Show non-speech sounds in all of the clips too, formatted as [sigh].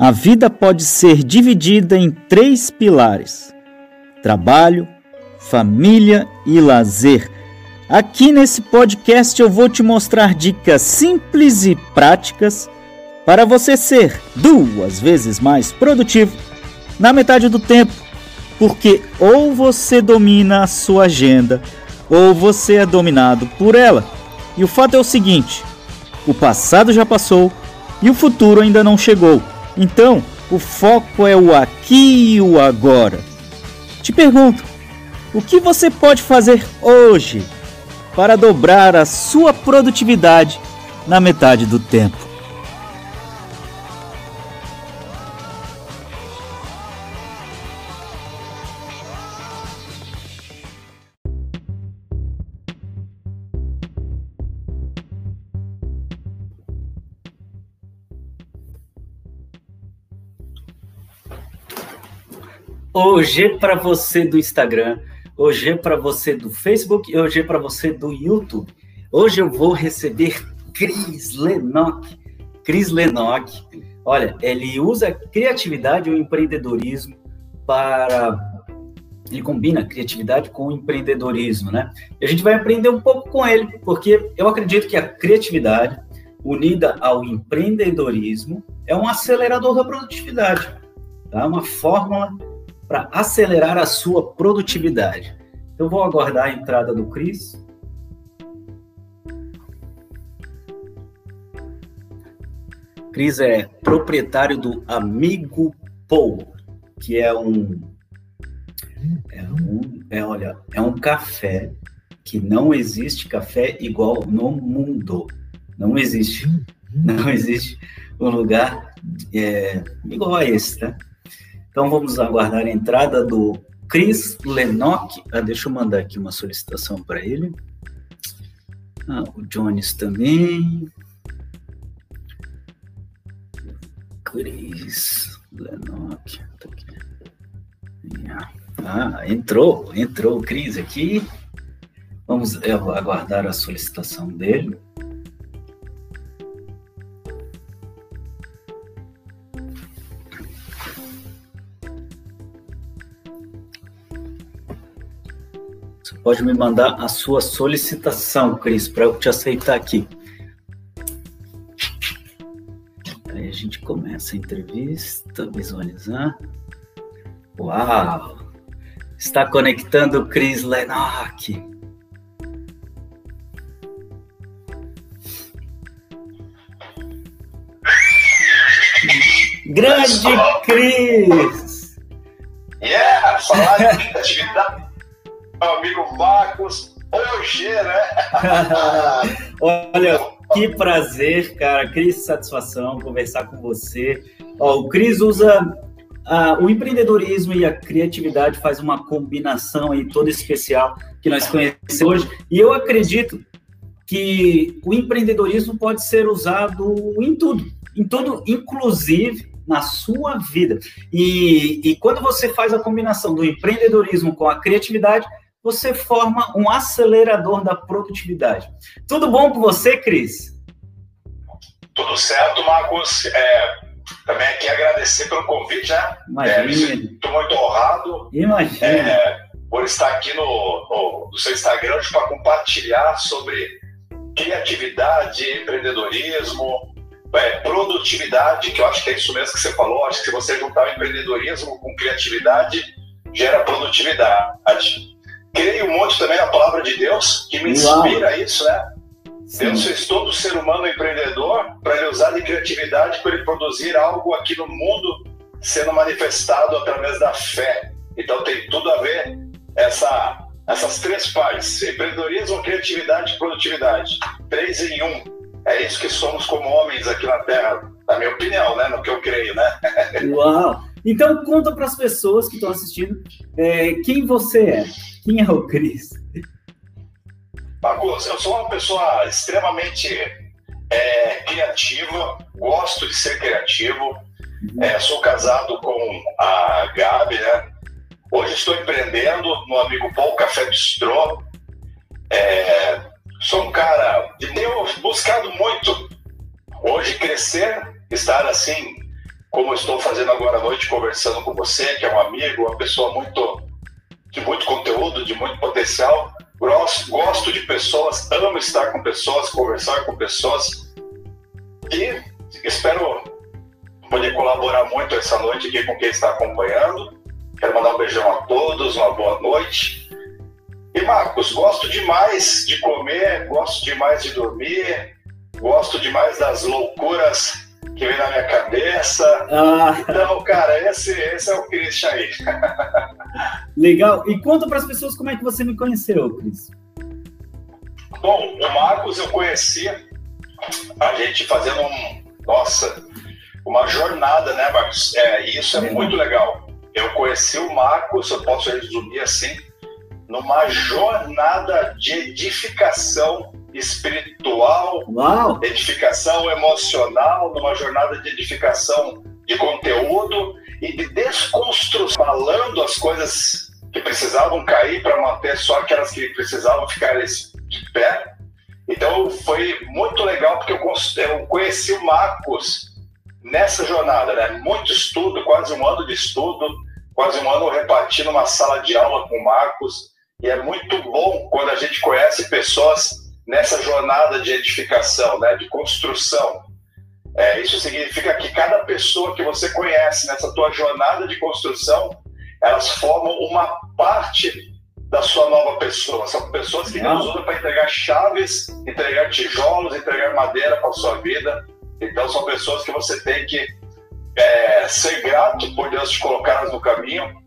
A vida pode ser dividida em três pilares: trabalho, família e lazer. Aqui nesse podcast eu vou te mostrar dicas simples e práticas para você ser duas vezes mais produtivo na metade do tempo, porque ou você domina a sua agenda ou você é dominado por ela. E o fato é o seguinte: o passado já passou e o futuro ainda não chegou. Então, o foco é o aqui e o agora. Te pergunto, o que você pode fazer hoje para dobrar a sua produtividade na metade do tempo? Hoje para você do Instagram, hoje para você do Facebook e é para você do YouTube. Hoje eu vou receber Cris Lenock. Cris Lenock, olha, ele usa criatividade ou empreendedorismo para ele combina criatividade com empreendedorismo, né? E a gente vai aprender um pouco com ele, porque eu acredito que a criatividade unida ao empreendedorismo é um acelerador da produtividade, tá? Uma fórmula para acelerar a sua produtividade. Eu vou aguardar a entrada do Cris. Cris é proprietário do Amigo Paul, que é um é um, é, olha, é um café que não existe café igual no mundo. Não existe. Não existe um lugar é, igual a esse, tá? Então vamos aguardar a entrada do Chris Lenock. Ah, deixa eu mandar aqui uma solicitação para ele. Ah, o Jones também. Chris Lenock. Tá ah, entrou, entrou o Cris aqui. Vamos aguardar a solicitação dele. Pode me mandar a sua solicitação, Cris, para eu te aceitar aqui. Aí a gente começa a entrevista, visualizar. Uau! Está conectando o Cris Lenock. Grande Cris! Yeah! Falar de atividade meu amigo Marcos hoje, né? [laughs] Olha, que prazer, cara. Cris, satisfação conversar com você. Ó, o Cris usa uh, o empreendedorismo e a criatividade faz uma combinação aí toda especial que nós conhecemos hoje. E eu acredito que o empreendedorismo pode ser usado em tudo, em tudo, inclusive na sua vida. E, e quando você faz a combinação do empreendedorismo com a criatividade, você forma um acelerador da produtividade. Tudo bom com você, Cris? Tudo certo, Marcos. É, também aqui agradecer pelo convite, né? Imagina. Estou muito honrado. Imagina. É, por estar aqui no, no, no seu Instagram para compartilhar sobre criatividade, empreendedorismo, é, produtividade, que eu acho que é isso mesmo que você falou. Acho que se você juntar o empreendedorismo com criatividade, gera produtividade creio muito também na palavra de Deus, que me inspira Uau. isso, né? Sim. Deus fez todo ser humano empreendedor para ele usar de criatividade para ele produzir algo aqui no mundo sendo manifestado através da fé. Então tem tudo a ver essa, essas três partes: empreendedorismo, criatividade e produtividade. Três em um. É isso que somos como homens aqui na Terra, na minha opinião, né? No que eu creio, né? [laughs] Uau! Então conta para as pessoas que estão assistindo é, quem você é. Quem é o Cris? Marcos, eu sou uma pessoa extremamente é, criativa, gosto de ser criativo. Uhum. É, sou casado com a Gabi, né? Hoje estou empreendendo no amigo Paul Café Bistrô. É, sou um cara que tenho buscado muito hoje crescer, estar assim como estou fazendo agora à noite, conversando com você, que é um amigo, uma pessoa muito de muito conteúdo, de muito potencial. Gosto, gosto de pessoas, amo estar com pessoas, conversar com pessoas. E espero poder colaborar muito essa noite aqui com quem está acompanhando. Quero mandar um beijão a todos, uma boa noite. E Marcos, gosto demais de comer, gosto demais de dormir, gosto demais das loucuras que vem na minha cabeça. Ah. Então, cara, esse, esse é o Christian aí. [laughs] Legal. E conta para as pessoas como é que você me conheceu, Cris. Bom, o Marcos eu conheci a gente fazendo um, nossa, uma jornada, né, Marcos? É, isso é, é muito legal. Eu conheci o Marcos, eu posso resumir assim, numa jornada de edificação espiritual, Uau. edificação emocional, numa jornada de edificação de conteúdo e de desconstrução, falando as coisas que precisavam cair para manter só aquelas que precisavam ficar de pé. Então foi muito legal porque eu conheci o Marcos nessa jornada, né? Muito estudo, quase um ano de estudo, quase um ano repartindo uma sala de aula com o Marcos. E é muito bom quando a gente conhece pessoas nessa jornada de edificação, né, de construção. É, isso significa que cada pessoa que você conhece nessa tua jornada de construção, elas formam uma parte da sua nova pessoa. São pessoas que Deus usa para entregar chaves, entregar tijolos, entregar madeira para a sua vida. Então, são pessoas que você tem que é, ser grato por Deus te colocar no caminho,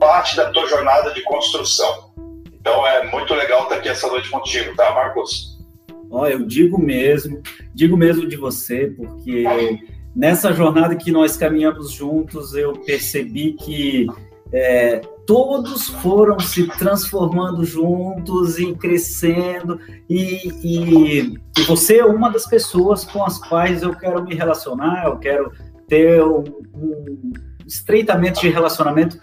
parte da tua jornada de construção. Então é muito legal estar aqui essa noite contigo, tá, Marcos? Ó, eu digo mesmo, digo mesmo de você, porque nessa jornada que nós caminhamos juntos, eu percebi que é, todos foram se transformando juntos e crescendo, e, e, e, você é uma das pessoas com as quais eu quero me relacionar, eu quero ter um, um estreitamento de relacionamento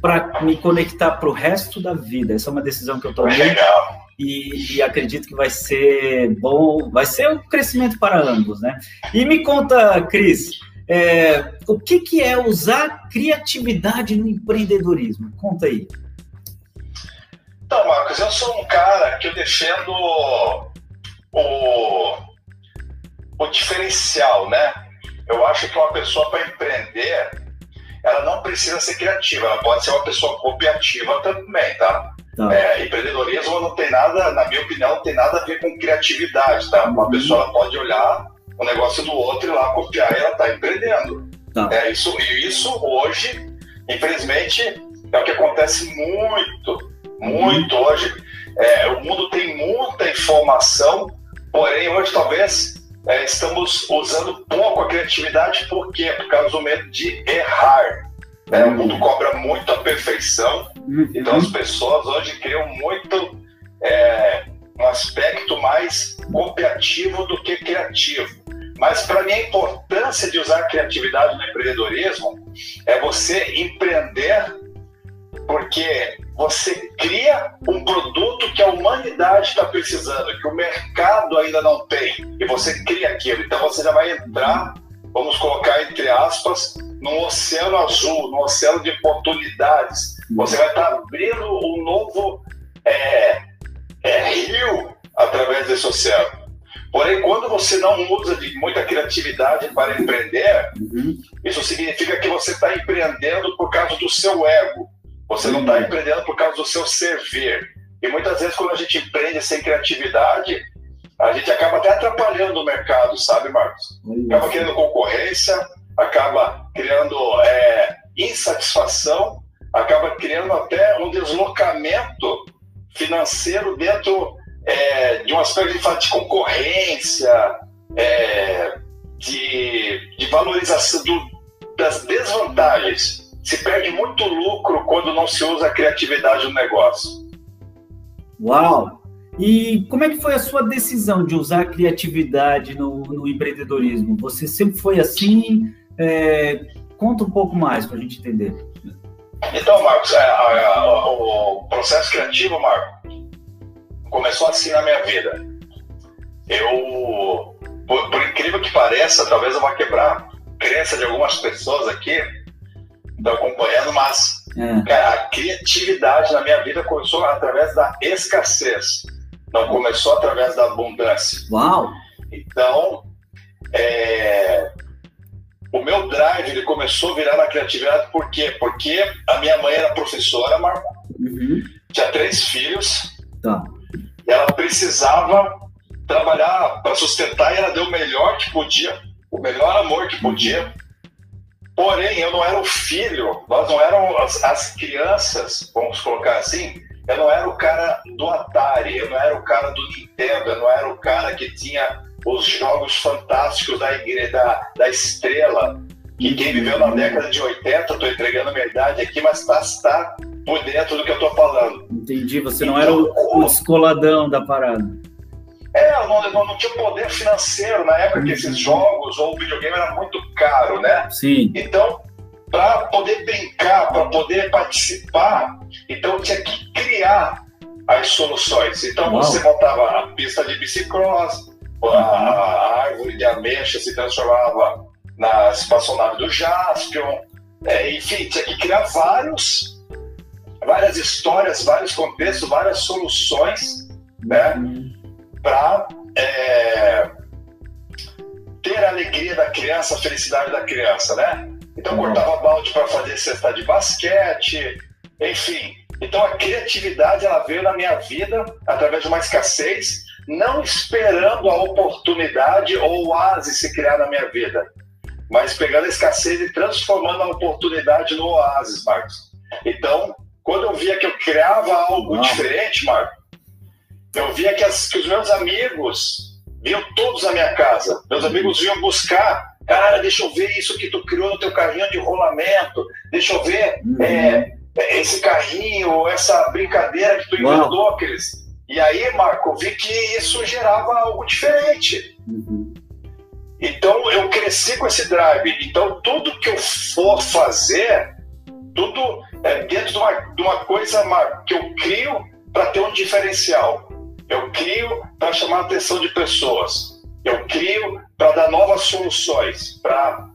para me conectar para o resto da vida. Essa é uma decisão que eu tomei e, e, acredito que vai ser bom, vai ser um crescimento para ambos, né? E me conta, Cris, é, o que, que é usar criatividade no empreendedorismo? Conta aí. Então, Marcos, eu sou um cara que eu defendo o, o diferencial, né? Eu acho que uma pessoa para empreender ela não precisa ser criativa, ela pode ser uma pessoa cooperativa também, tá? tá. É, empreendedorismo não tem nada, na minha opinião, não tem nada a ver com criatividade, tá? Uma uhum. pessoa pode olhar o negócio do outro e lá copiar e ela está empreendendo. Tá. É, isso, e isso hoje, infelizmente, é o que acontece muito, muito uhum. hoje. É, o mundo tem muita informação, porém hoje talvez é, estamos usando pouco a criatividade, por quê? Por causa do medo de errar. É, o mundo cobra muito a perfeição, uhum. então as pessoas hoje criam muito é, um aspecto mais cooperativo do que criativo. Mas para mim a importância de usar a criatividade no empreendedorismo é você empreender porque você cria um produto que a humanidade está precisando, que o mercado ainda não tem, e você cria aquilo. Então você já vai entrar, vamos colocar entre aspas, num oceano azul, num oceano de oportunidades. Você vai estar tá abrindo um novo é, é, rio através desse oceano. Porém, quando você não usa de muita criatividade para empreender, uhum. isso significa que você está empreendendo por causa do seu ego você não está empreendendo por causa do seu servir. E muitas vezes, quando a gente empreende sem criatividade, a gente acaba até atrapalhando o mercado, sabe, Marcos? Acaba criando concorrência, acaba criando é, insatisfação, acaba criando até um deslocamento financeiro dentro é, de um aspecto de, de concorrência, é, de, de valorização do, das desvantagens se perde muito lucro quando não se usa a criatividade no negócio. Uau! E como é que foi a sua decisão de usar a criatividade no, no empreendedorismo? Você sempre foi assim? É, conta um pouco mais para a gente entender. Então, Marcos, é, a, a, o processo criativo, Marco, começou assim na minha vida. Eu, por, por incrível que pareça, talvez eu vá quebrar crença de algumas pessoas aqui, acompanhando, mas é. cara, a criatividade na minha vida começou através da escassez, não começou através da abundância. Uau! Então, é, o meu drive ele começou a virar na criatividade por quê? Porque a minha mãe era professora, Marco, uhum. tinha três filhos, tá. e ela precisava trabalhar para sustentar e ela deu o melhor que podia, o melhor amor que podia. Porém, eu não era o filho, nós não éramos as, as crianças, vamos colocar assim, eu não era o cara do Atari, eu não era o cara do Nintendo, eu não era o cara que tinha os jogos fantásticos da igreja da, da estrela. Que quem viveu na década de 80, estou entregando a minha idade aqui, mas está tá por dentro do que eu estou falando. Entendi, você não então, era o, o descoladão da parada. É, não, não, não tinha poder financeiro na época que esses uhum. jogos ou o videogame era muito caro, né? Sim. Então, para poder brincar, para poder participar, então tinha que criar as soluções. Então Uau. você montava a pista de bicicross, a árvore de ameixa se transformava na espaçonave do Jaspion, é, enfim, tinha que criar vários, várias histórias, vários contextos, várias soluções, né, para é, ter a alegria da criança, a felicidade da criança, né? Então cortava balde para fazer cesta de basquete, enfim. Então a criatividade ela veio na minha vida através de uma escassez não esperando a oportunidade ou o oásis se criar na minha vida, mas pegando a escassez e transformando a oportunidade no oásis, Marcos. Então, quando eu via que eu criava algo diferente, Marcos, eu via que, as, que os meus amigos vinham todos na minha casa. Meus amigos vinham buscar cara, deixa eu ver isso que tu criou no teu carrinho de rolamento, deixa eu ver uhum. é, esse carrinho, essa brincadeira que tu inventou, aqueles e aí, Marco, vi que isso gerava algo diferente. Uhum. Então, eu cresci com esse drive. Então, tudo que eu for fazer, tudo é dentro de uma, de uma coisa Marco, que eu crio para ter um diferencial. Eu crio para chamar a atenção de pessoas. Eu crio para dar novas soluções, para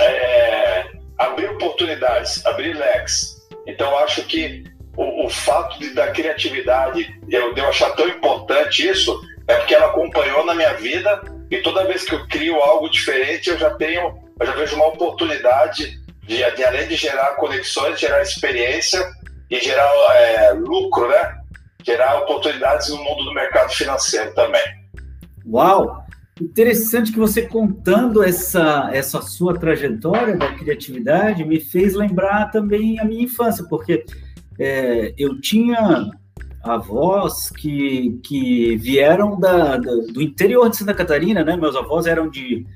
é, abrir oportunidades, abrir leques. Então, acho que o, o fato de, da criatividade, eu, de eu achar tão importante isso, é porque ela acompanhou na minha vida e toda vez que eu crio algo diferente, eu já tenho, eu já vejo uma oportunidade de, de além de gerar conexões, gerar experiência e gerar é, lucro, né? Gerar oportunidades no mundo do mercado financeiro também. Uau! Interessante que você contando essa, essa sua trajetória da criatividade me fez lembrar também a minha infância, porque é, eu tinha avós que, que vieram da, da, do interior de Santa Catarina, né? Meus avós eram de.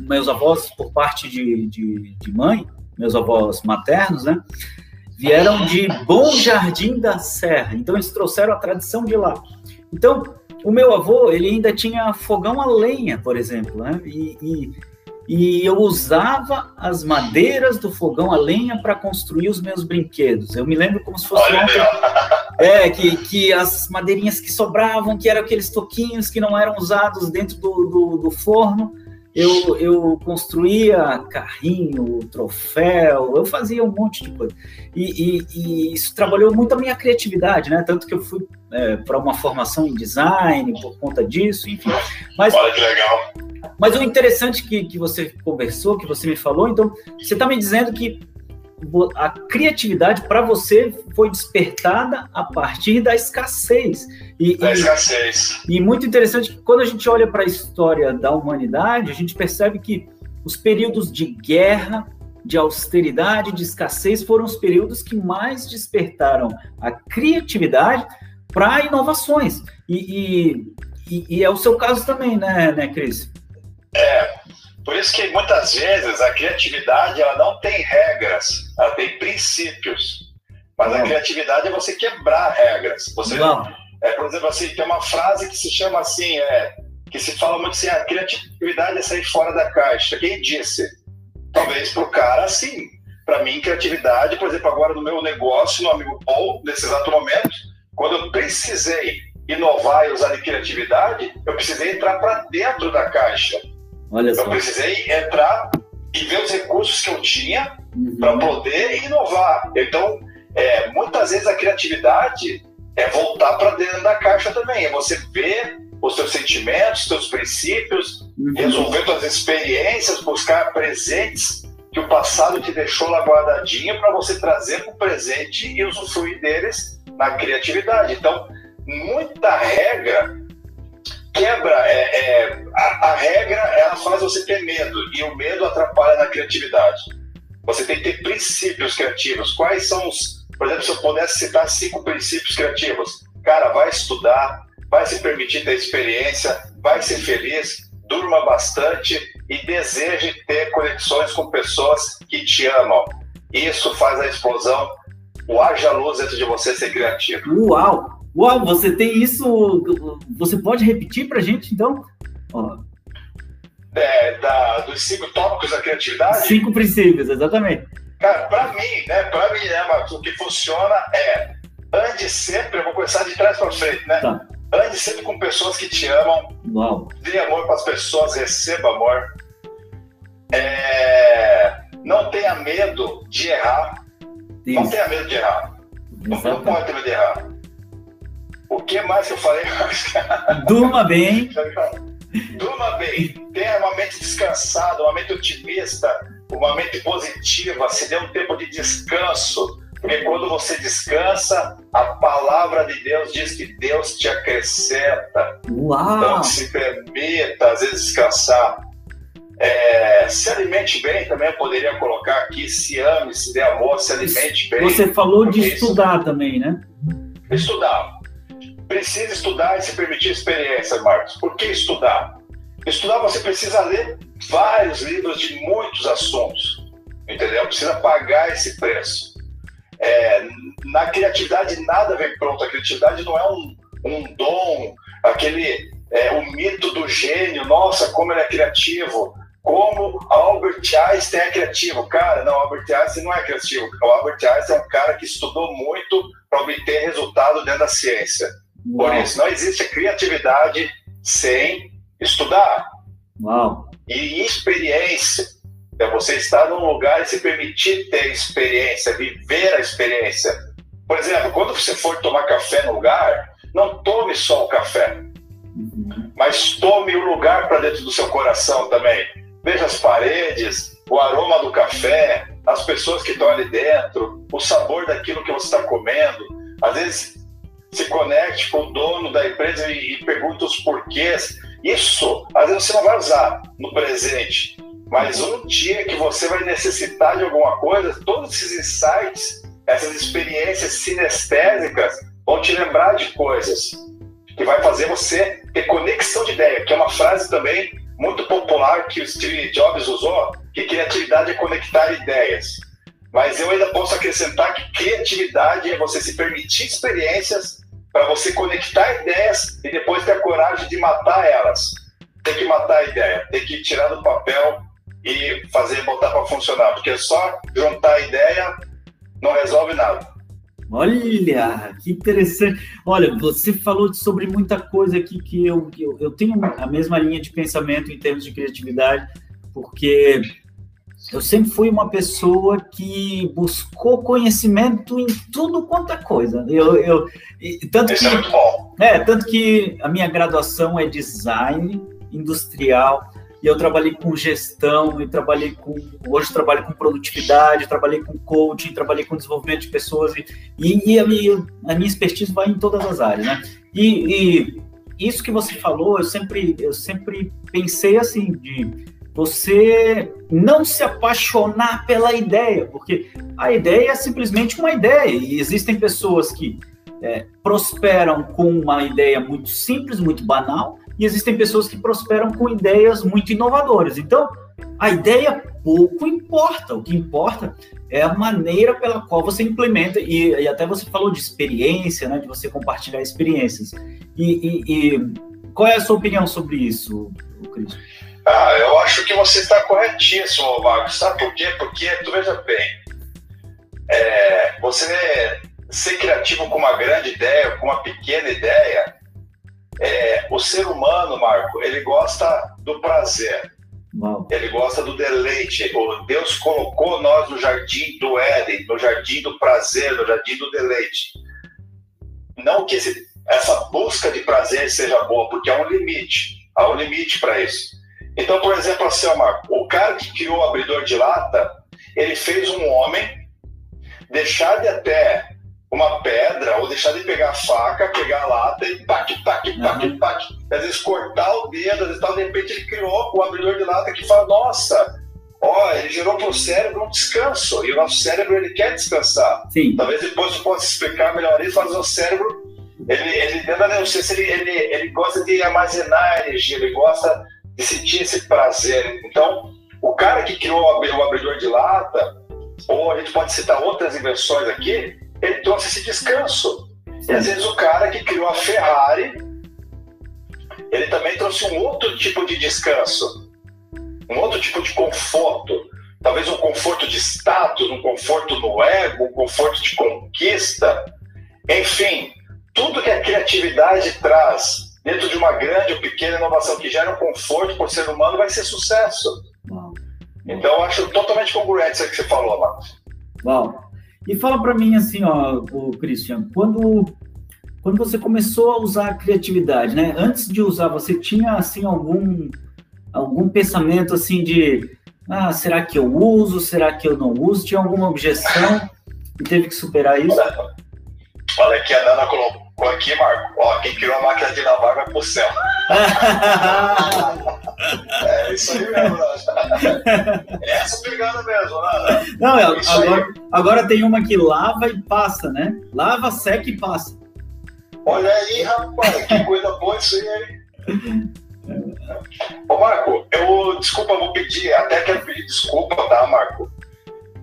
Meus avós, por parte de, de, de mãe, meus avós maternos, né? Vieram de Bom Jardim da Serra. Então, eles trouxeram a tradição de lá. Então, o meu avô, ele ainda tinha fogão a lenha, por exemplo, né? E, e e eu usava as madeiras do fogão a lenha para construir os meus brinquedos. Eu me lembro como se fosse ontem. É, que, que as madeirinhas que sobravam, que eram aqueles toquinhos que não eram usados dentro do, do, do forno, eu, eu construía carrinho, troféu, eu fazia um monte de coisa. E, e, e isso trabalhou muito a minha criatividade, né? Tanto que eu fui é, para uma formação em design por conta disso, enfim. Mas, Olha que legal. Mas o interessante que, que você conversou, que você me falou, então, você está me dizendo que a criatividade para você foi despertada a partir da escassez. E, da escassez. E, e muito interessante que quando a gente olha para a história da humanidade, a gente percebe que os períodos de guerra, de austeridade, de escassez foram os períodos que mais despertaram a criatividade para inovações. E, e, e, é o seu caso também, né, né, Cris? É, por isso que muitas vezes a criatividade ela não tem regras, ela tem princípios. Mas não. a criatividade é você quebrar regras. Você, não. É, por exemplo, assim, tem uma frase que se chama assim, é, que se fala muito assim, a criatividade é sair fora da caixa. Quem disse? Talvez para o cara, sim. Para mim, criatividade, por exemplo, agora no meu negócio, no Amigo Paul, nesse exato momento, quando eu precisei inovar e usar de criatividade, eu precisei entrar para dentro da caixa. Olha só. Eu precisei entrar e ver os recursos que eu tinha uhum. para poder inovar. Então, é, muitas vezes a criatividade é voltar para dentro da caixa também, é você ver os seus sentimentos, os seus princípios, uhum. resolver suas experiências, buscar presentes que o passado te deixou lá guardadinho para você trazer para o presente e usufruir deles na criatividade. Então, muita regra quebra, é, é a, a, regra ela faz você ter medo e o medo atrapalha na criatividade. Você tem que ter princípios criativos. Quais são os, por exemplo, se eu pudesse citar cinco princípios criativos, cara, vai estudar, vai se permitir ter experiência, vai ser feliz, durma bastante e deseje ter conexões com pessoas que te amam. Isso faz a explosão, o haja luz dentro de você ser criativo. Uau! Uau, você tem isso. Você pode repetir para a gente, então? É, da, dos cinco tópicos da criatividade? Cinco princípios, exatamente. Cara, para mim, né? Para mim, né, Marcos, o que funciona é ande sempre, eu vou começar de trás para frente, né? Tá. Ande sempre com pessoas que te amam. Uau. Dê amor para as pessoas, receba amor. É... Não tenha medo de errar. Isso. Não tenha medo de errar. Exatamente. Não pode ter medo de errar. O que mais que eu falei? [laughs] Durma bem. Durma bem. Tenha uma mente descansada, uma mente otimista, uma mente positiva. Se dê um tempo de descanso. Porque quando você descansa, a palavra de Deus diz que Deus te acrescenta. Uau. Então, se permita, às vezes, descansar. É, se alimente bem, também eu poderia colocar aqui. Se ame, se dê amor, se alimente bem. Você falou de estudar também, né? Estudar precisa estudar e se permitir experiência, Marcos. Por que estudar? Estudar você precisa ler vários livros de muitos assuntos, entendeu? Precisa pagar esse preço. É, na criatividade nada vem pronto. A criatividade não é um, um dom, aquele é, o mito do gênio. Nossa, como ele é criativo! Como Albert Einstein é criativo. Cara, não, Albert Einstein não é criativo. O Albert Einstein é um cara que estudou muito para obter resultado dentro da ciência. Por isso, não existe criatividade sem estudar. Uau. E experiência. É você estar num lugar e se permitir ter experiência, viver a experiência. Por exemplo, quando você for tomar café no lugar, não tome só o café, uhum. mas tome o lugar para dentro do seu coração também. Veja as paredes, o aroma do café, as pessoas que estão ali dentro, o sabor daquilo que você está comendo. Às vezes se conecte com o dono da empresa e, e pergunte os porquês. Isso, às vezes você não vai usar no presente, mas um dia que você vai necessitar de alguma coisa, todos esses insights, essas experiências sinestésicas vão te lembrar de coisas que vai fazer você ter conexão de ideia, que é uma frase também muito popular que o Steve Jobs usou, que criatividade é conectar ideias. Mas eu ainda posso acrescentar que criatividade é você se permitir experiências para você conectar ideias e depois ter a coragem de matar elas. Tem que matar a ideia, tem que tirar do papel e fazer botar para funcionar, porque só juntar a ideia não resolve nada. Olha, que interessante. Olha, você falou sobre muita coisa aqui que eu, eu, eu tenho a mesma linha de pensamento em termos de criatividade, porque eu sempre fui uma pessoa que buscou conhecimento em tudo quanto é coisa. Eu, eu, tanto Isso que, é muito bom. É, tanto que a minha graduação é design industrial e eu trabalhei com gestão, e trabalhei com hoje trabalho com produtividade, trabalhei com coaching, trabalhei com desenvolvimento de pessoas e, e a, minha, a minha expertise vai em todas as áreas, né? E, e isso que você falou, eu sempre eu sempre pensei assim de você não se apaixonar pela ideia, porque a ideia é simplesmente uma ideia, e existem pessoas que é, prosperam com uma ideia muito simples, muito banal, e existem pessoas que prosperam com ideias muito inovadoras. Então, a ideia pouco importa, o que importa é a maneira pela qual você implementa, e, e até você falou de experiência, né, de você compartilhar experiências. E, e, e qual é a sua opinião sobre isso, Cris? Ah, eu acho que você está corretíssimo, Marcos. Sabe por quê? Porque, tu veja bem, é, você ser criativo com uma grande ideia, com uma pequena ideia, é, o ser humano, Marco, ele gosta do prazer. Ele gosta do deleite. Deus colocou nós no jardim do Éden, no jardim do prazer, no jardim do deleite. Não que esse, essa busca de prazer seja boa, porque há um limite. Há um limite para isso. Então, por exemplo, assim, o cara que criou o abridor de lata, ele fez um homem deixar de até uma pedra ou deixar de pegar a faca, pegar a lata e pac, pac, pac, uhum. pac. Às vezes cortar o dedo, às vezes tal, de repente ele criou o abridor de lata que fala, nossa, ó, ele gerou para o cérebro um descanso. E o nosso cérebro ele quer descansar. Sim. Talvez depois tu possa explicar melhor isso, mas o cérebro, ele, ele não sei se ele, ele, ele gosta de armazenar energia, ele gosta de sentir esse prazer. Então, o cara que criou o abridor de lata, ou a gente pode citar outras invenções aqui, ele trouxe esse descanso. E às vezes o cara que criou a Ferrari, ele também trouxe um outro tipo de descanso, um outro tipo de conforto. Talvez um conforto de status, um conforto no ego, um conforto de conquista. Enfim, tudo que a criatividade traz dentro de uma grande ou pequena inovação que gera um conforto para o ser humano vai ser sucesso. Então, eu acho totalmente congruente isso que você falou, Marcos. Uau! E fala para mim assim, ó, o Christian, quando quando você começou a usar a criatividade, né? Antes de usar, você tinha assim algum algum pensamento assim de ah, será que eu uso? Será que eu não uso? Tinha alguma objeção e teve que superar isso? Olha, olha aqui, a Nana colocou aqui, Marco. Ó, quem criou a máquina de lavar vai pro céu. [laughs] é isso aí mesmo, né? É essa pegada mesmo, né? Não, é, agora, agora tem uma que lava e passa, né? Lava, seca e passa. Olha aí, rapaz, que coisa boa isso aí, hein? [laughs] Ô, Marco, eu, desculpa, vou pedir, até quero pedir desculpa, tá, Marco?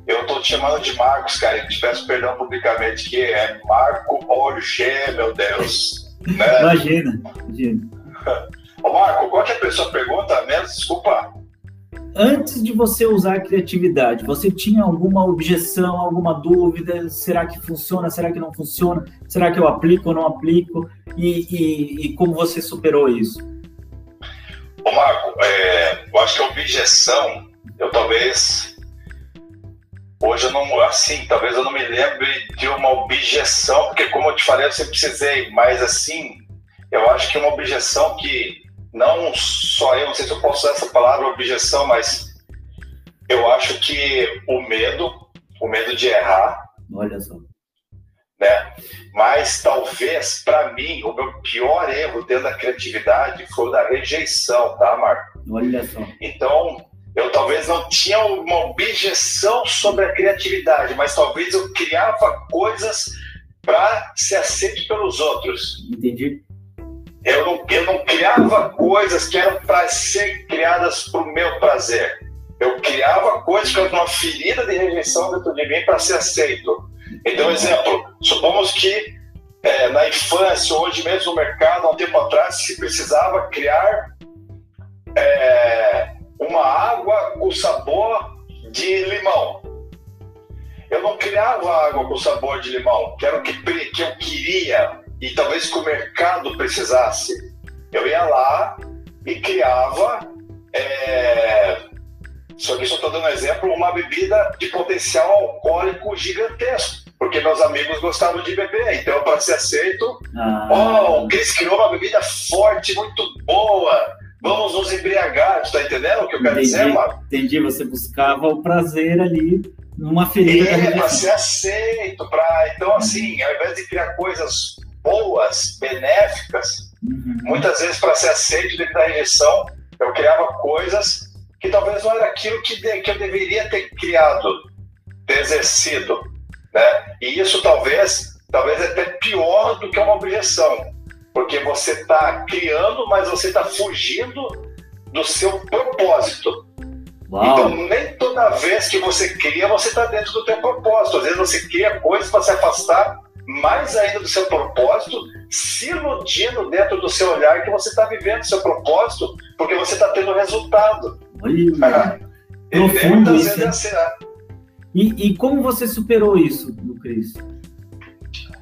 Eu tô te chamando de Marcos, cara, e te peço perdão publicamente, que é Marco Orgê, meu Deus. Né? Imagina, imagina. Ô Marco, qual que é a pessoa pergunta mesmo? Desculpa. Antes de você usar a criatividade, você tinha alguma objeção, alguma dúvida? Será que funciona? Será que não funciona? Será que eu aplico ou não aplico? E, e, e como você superou isso? Ô Marco, é, eu acho que a objeção, eu talvez hoje eu não, assim, talvez eu não me lembre de uma objeção, porque como eu te falei, eu sempre precisei, mas assim, eu acho que uma objeção que não só eu, não sei se eu posso usar essa palavra objeção, mas eu acho que o medo, o medo de errar. Olha só. Né? Mas talvez, para mim, o meu pior erro dentro da criatividade foi o da rejeição, tá, Marco? Olha só. Então, eu talvez não tinha uma objeção sobre a criatividade, mas talvez eu criava coisas para ser aceito pelos outros. Entendi. Eu não, eu não criava coisas que eram para ser criadas para o meu prazer. Eu criava coisas que eram uma ferida de rejeição dentro de mim para ser aceito. Então, exemplo, supomos que é, na infância, hoje mesmo no mercado, há um tempo atrás, se precisava criar é, uma água com sabor de limão. Eu não criava água com sabor de limão, que era o que, que eu queria e talvez que o mercado precisasse. Eu ia lá e criava, é... só que só estou dando um exemplo, uma bebida de potencial alcoólico gigantesco, porque meus amigos gostavam de beber, então para ser aceito, ah. oh, o Cris criou uma bebida forte, muito boa, vamos nos embriagar, tu tá entendendo o que eu quero entendi, dizer, mano? Entendi, você buscava o prazer ali numa ferida. É, para ser aceito, para então assim, ao invés de criar coisas boas, benéficas, uhum. muitas vezes para ser aceito dentro da rejeição, eu criava coisas que talvez não era aquilo que, de, que eu deveria ter criado, ter exercido, né? E isso talvez, talvez é até pior do que uma objeção, porque você está criando, mas você está fugindo do seu propósito. Uau. Então, nem toda vez que você cria, você está dentro do teu propósito. Às vezes você cria coisas para se afastar mais ainda do seu propósito, se iludindo dentro do seu olhar que você está vivendo o seu propósito, porque você está tendo resultado. Olha, profundo isso. Assim, né? E, e, como você superou isso, Cris?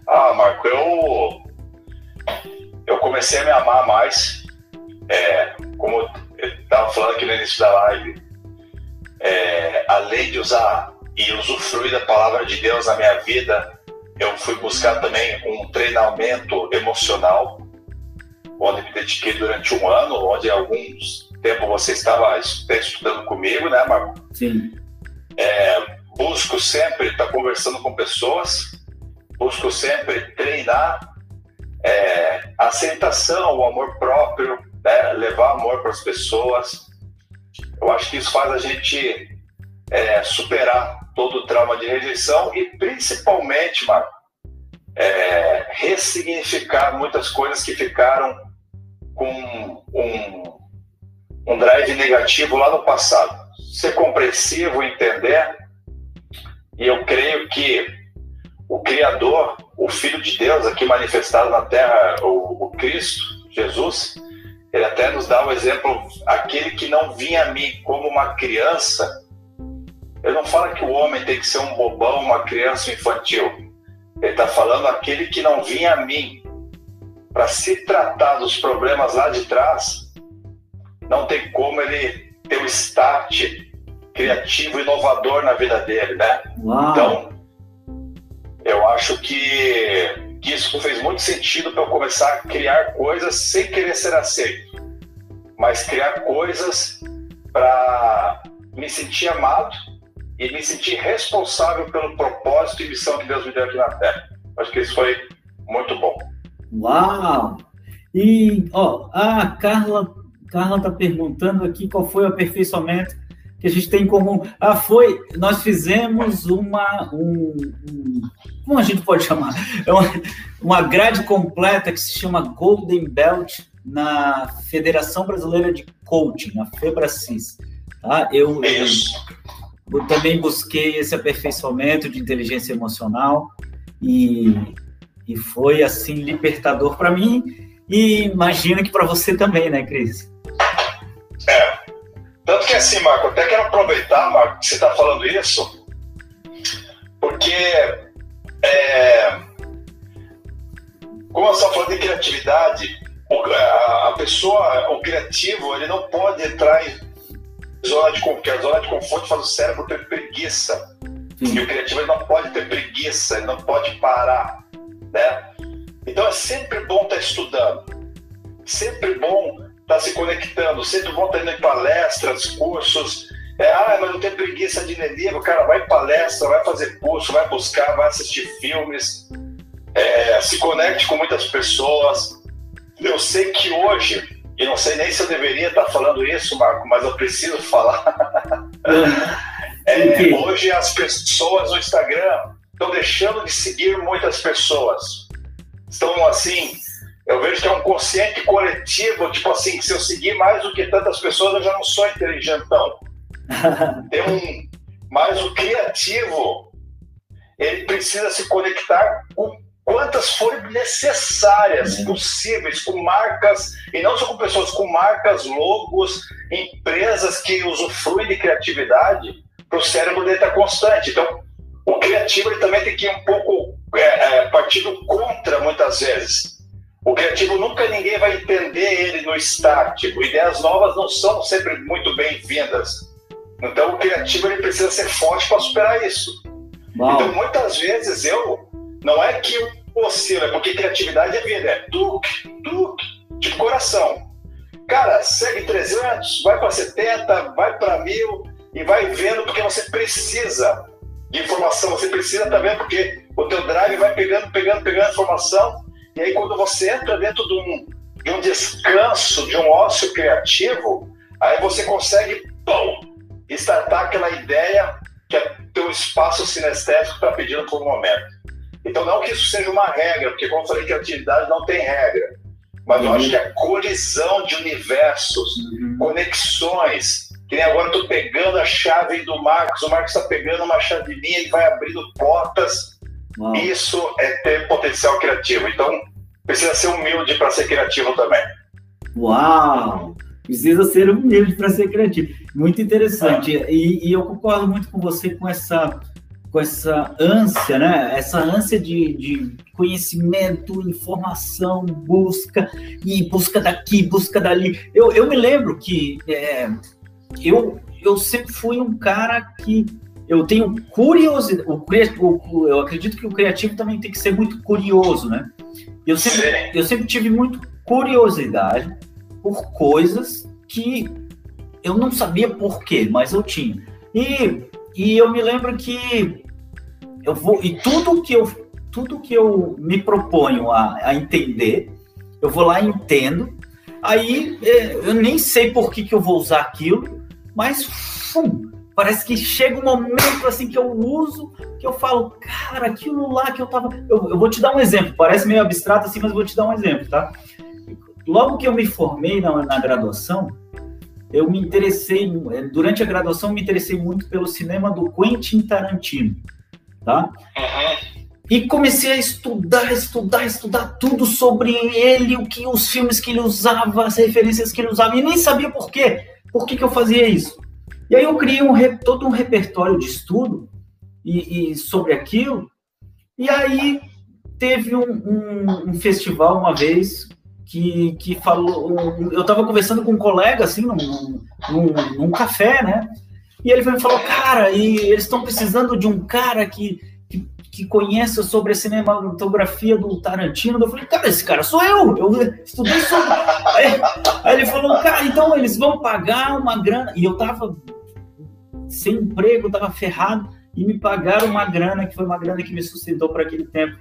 Ah, Marco, eu, eu comecei a me amar mais. É, como estava falando aqui no início da live, é, além de usar e usufruir da palavra de Deus na minha vida, eu fui buscar também um treinamento emocional, onde me dediquei durante um ano, onde alguns tempo você estava estudando comigo, né, Marco? Sim. É, busco sempre estar conversando com pessoas, busco sempre treinar é, aceitação, o amor próprio, né, levar amor para as pessoas. Eu acho que isso faz a gente é, superar todo o trauma de rejeição e principalmente, Marco, é, ressignificar muitas coisas que ficaram com um, um drive negativo lá no passado. Ser compreensivo, entender, e eu creio que o Criador, o Filho de Deus aqui manifestado na Terra, o, o Cristo, Jesus, ele até nos dá o exemplo, aquele que não vinha a mim como uma criança, ele não fala que o homem tem que ser um bobão, uma criança infantil. Ele está falando aquele que não vinha a mim para se tratar dos problemas lá de trás, não tem como ele ter o start criativo, inovador na vida dele, né? Uau. Então, eu acho que, que isso fez muito sentido para eu começar a criar coisas sem querer ser aceito, mas criar coisas para me sentir amado e me sentir responsável pelo propósito e missão que Deus me deu aqui na Terra. Acho que isso foi muito bom. Uau! E, ó, a Carla Carla está perguntando aqui qual foi o aperfeiçoamento que a gente tem em comum. Ah, foi, nós fizemos uma, um, um como a gente pode chamar? É uma, uma grade completa que se chama Golden Belt na Federação Brasileira de Coaching, na FEBRACIS. Tá? Eu, eu, eu também busquei esse aperfeiçoamento de inteligência emocional e, e foi, assim, libertador para mim e imagino que para você também, né, Cris? Assim, Marco, até quero aproveitar, Marco, que você está falando isso, porque é, como eu falando de criatividade, a, pessoa, o criativo, ele não pode entrar em zona de conforto, a zona de conforto faz o cérebro ter preguiça. Sim. E o criativo ele não pode ter preguiça, ele não pode parar, né? Então é sempre bom estar tá estudando, sempre bom está se conectando, sempre bom estar indo em palestras, cursos. É, ah, mas eu tenho preguiça de ler livro. Cara, vai em palestra, vai fazer curso, vai buscar, vai assistir filmes, é, se conecte com muitas pessoas. Eu sei que hoje, e não sei nem se eu deveria estar falando isso, Marco, mas eu preciso falar. [laughs] é, hoje as pessoas no Instagram estão deixando de seguir muitas pessoas. Estão assim, eu vejo que é um consciente coletivo, tipo assim, que se eu seguir mais do que tantas pessoas, eu já não sou inteligentão. [laughs] Tem um, mas o criativo, ele precisa se conectar com quantas forem necessárias, possíveis, com marcas, e não só com pessoas, com marcas, logos, empresas que usufruem de criatividade, para o cérebro dele estar tá constante. Então, o criativo ele também tem que ir um pouco é, é, partido contra, muitas vezes. O criativo nunca ninguém vai entender ele no start. Tipo, ideias novas não são sempre muito bem-vindas. Então o criativo ele precisa ser forte para superar isso. Então muitas vezes eu não é que eu oscilo, é porque criatividade é vida, é tuque, tuque, de coração. Cara, segue 300, vai para 70, vai para 1000 e vai vendo porque você precisa de informação, você precisa também porque o teu drive vai pegando, pegando, pegando informação e aí, quando você entra dentro de um, de um descanso, de um ócio criativo, aí você consegue, pum, startar aquela ideia que é teu espaço sinestésico está pedindo por um momento. Então, não que isso seja uma regra, porque, como eu falei, criatividade não tem regra. Mas uhum. eu acho que a colisão de universos, uhum. conexões, que nem agora estou pegando a chave do Marcos, o Marcos está pegando uma chave minha e vai abrindo portas Uau. Isso é ter potencial criativo. Então, precisa ser humilde para ser criativo também. Uau! Precisa ser humilde para ser criativo. Muito interessante. Ah. E, e, eu concordo muito com você com essa com essa ânsia, né? Essa ânsia de, de conhecimento, informação, busca, e busca daqui, busca dali. Eu, eu me lembro que é, eu, eu sempre fui um cara que eu tenho curiosidade. O, o, eu acredito que o criativo também tem que ser muito curioso, né? Eu sempre, eu sempre tive muito curiosidade por coisas que eu não sabia por quê, mas eu tinha. E, e eu me lembro que eu vou e tudo que eu tudo que eu me proponho a, a entender, eu vou lá e entendo. Aí é, eu nem sei por que, que eu vou usar aquilo, mas fum, parece que chega um momento assim que eu uso, que eu falo, cara, aquilo lá que eu tava. Eu, eu vou te dar um exemplo, parece meio abstrato assim, mas vou te dar um exemplo, tá? Logo que eu me formei na, na graduação, eu me interessei, durante a graduação, me interessei muito pelo cinema do Quentin Tarantino tá? Uhum. E comecei a estudar, estudar, estudar tudo sobre ele, o que os filmes que ele usava, as referências que ele usava, e nem sabia por quê. Por que, que eu fazia isso? E aí eu criei um, todo um repertório de estudo e, e sobre aquilo. E aí teve um, um, um, festival uma vez que, que falou. Um, eu estava conversando com um colega assim num, num, num, café, né? E ele me falou, cara, e eles estão precisando de um cara que, que, que conheça sobre a cinematografia do Tarantino. Eu falei, cara, esse cara sou eu, eu estudei sobre. [laughs] Aí, aí ele falou, cara, então eles vão pagar uma grana. E eu tava sem emprego, tava ferrado, e me pagaram uma grana, que foi uma grana que me sustentou para aquele tempo,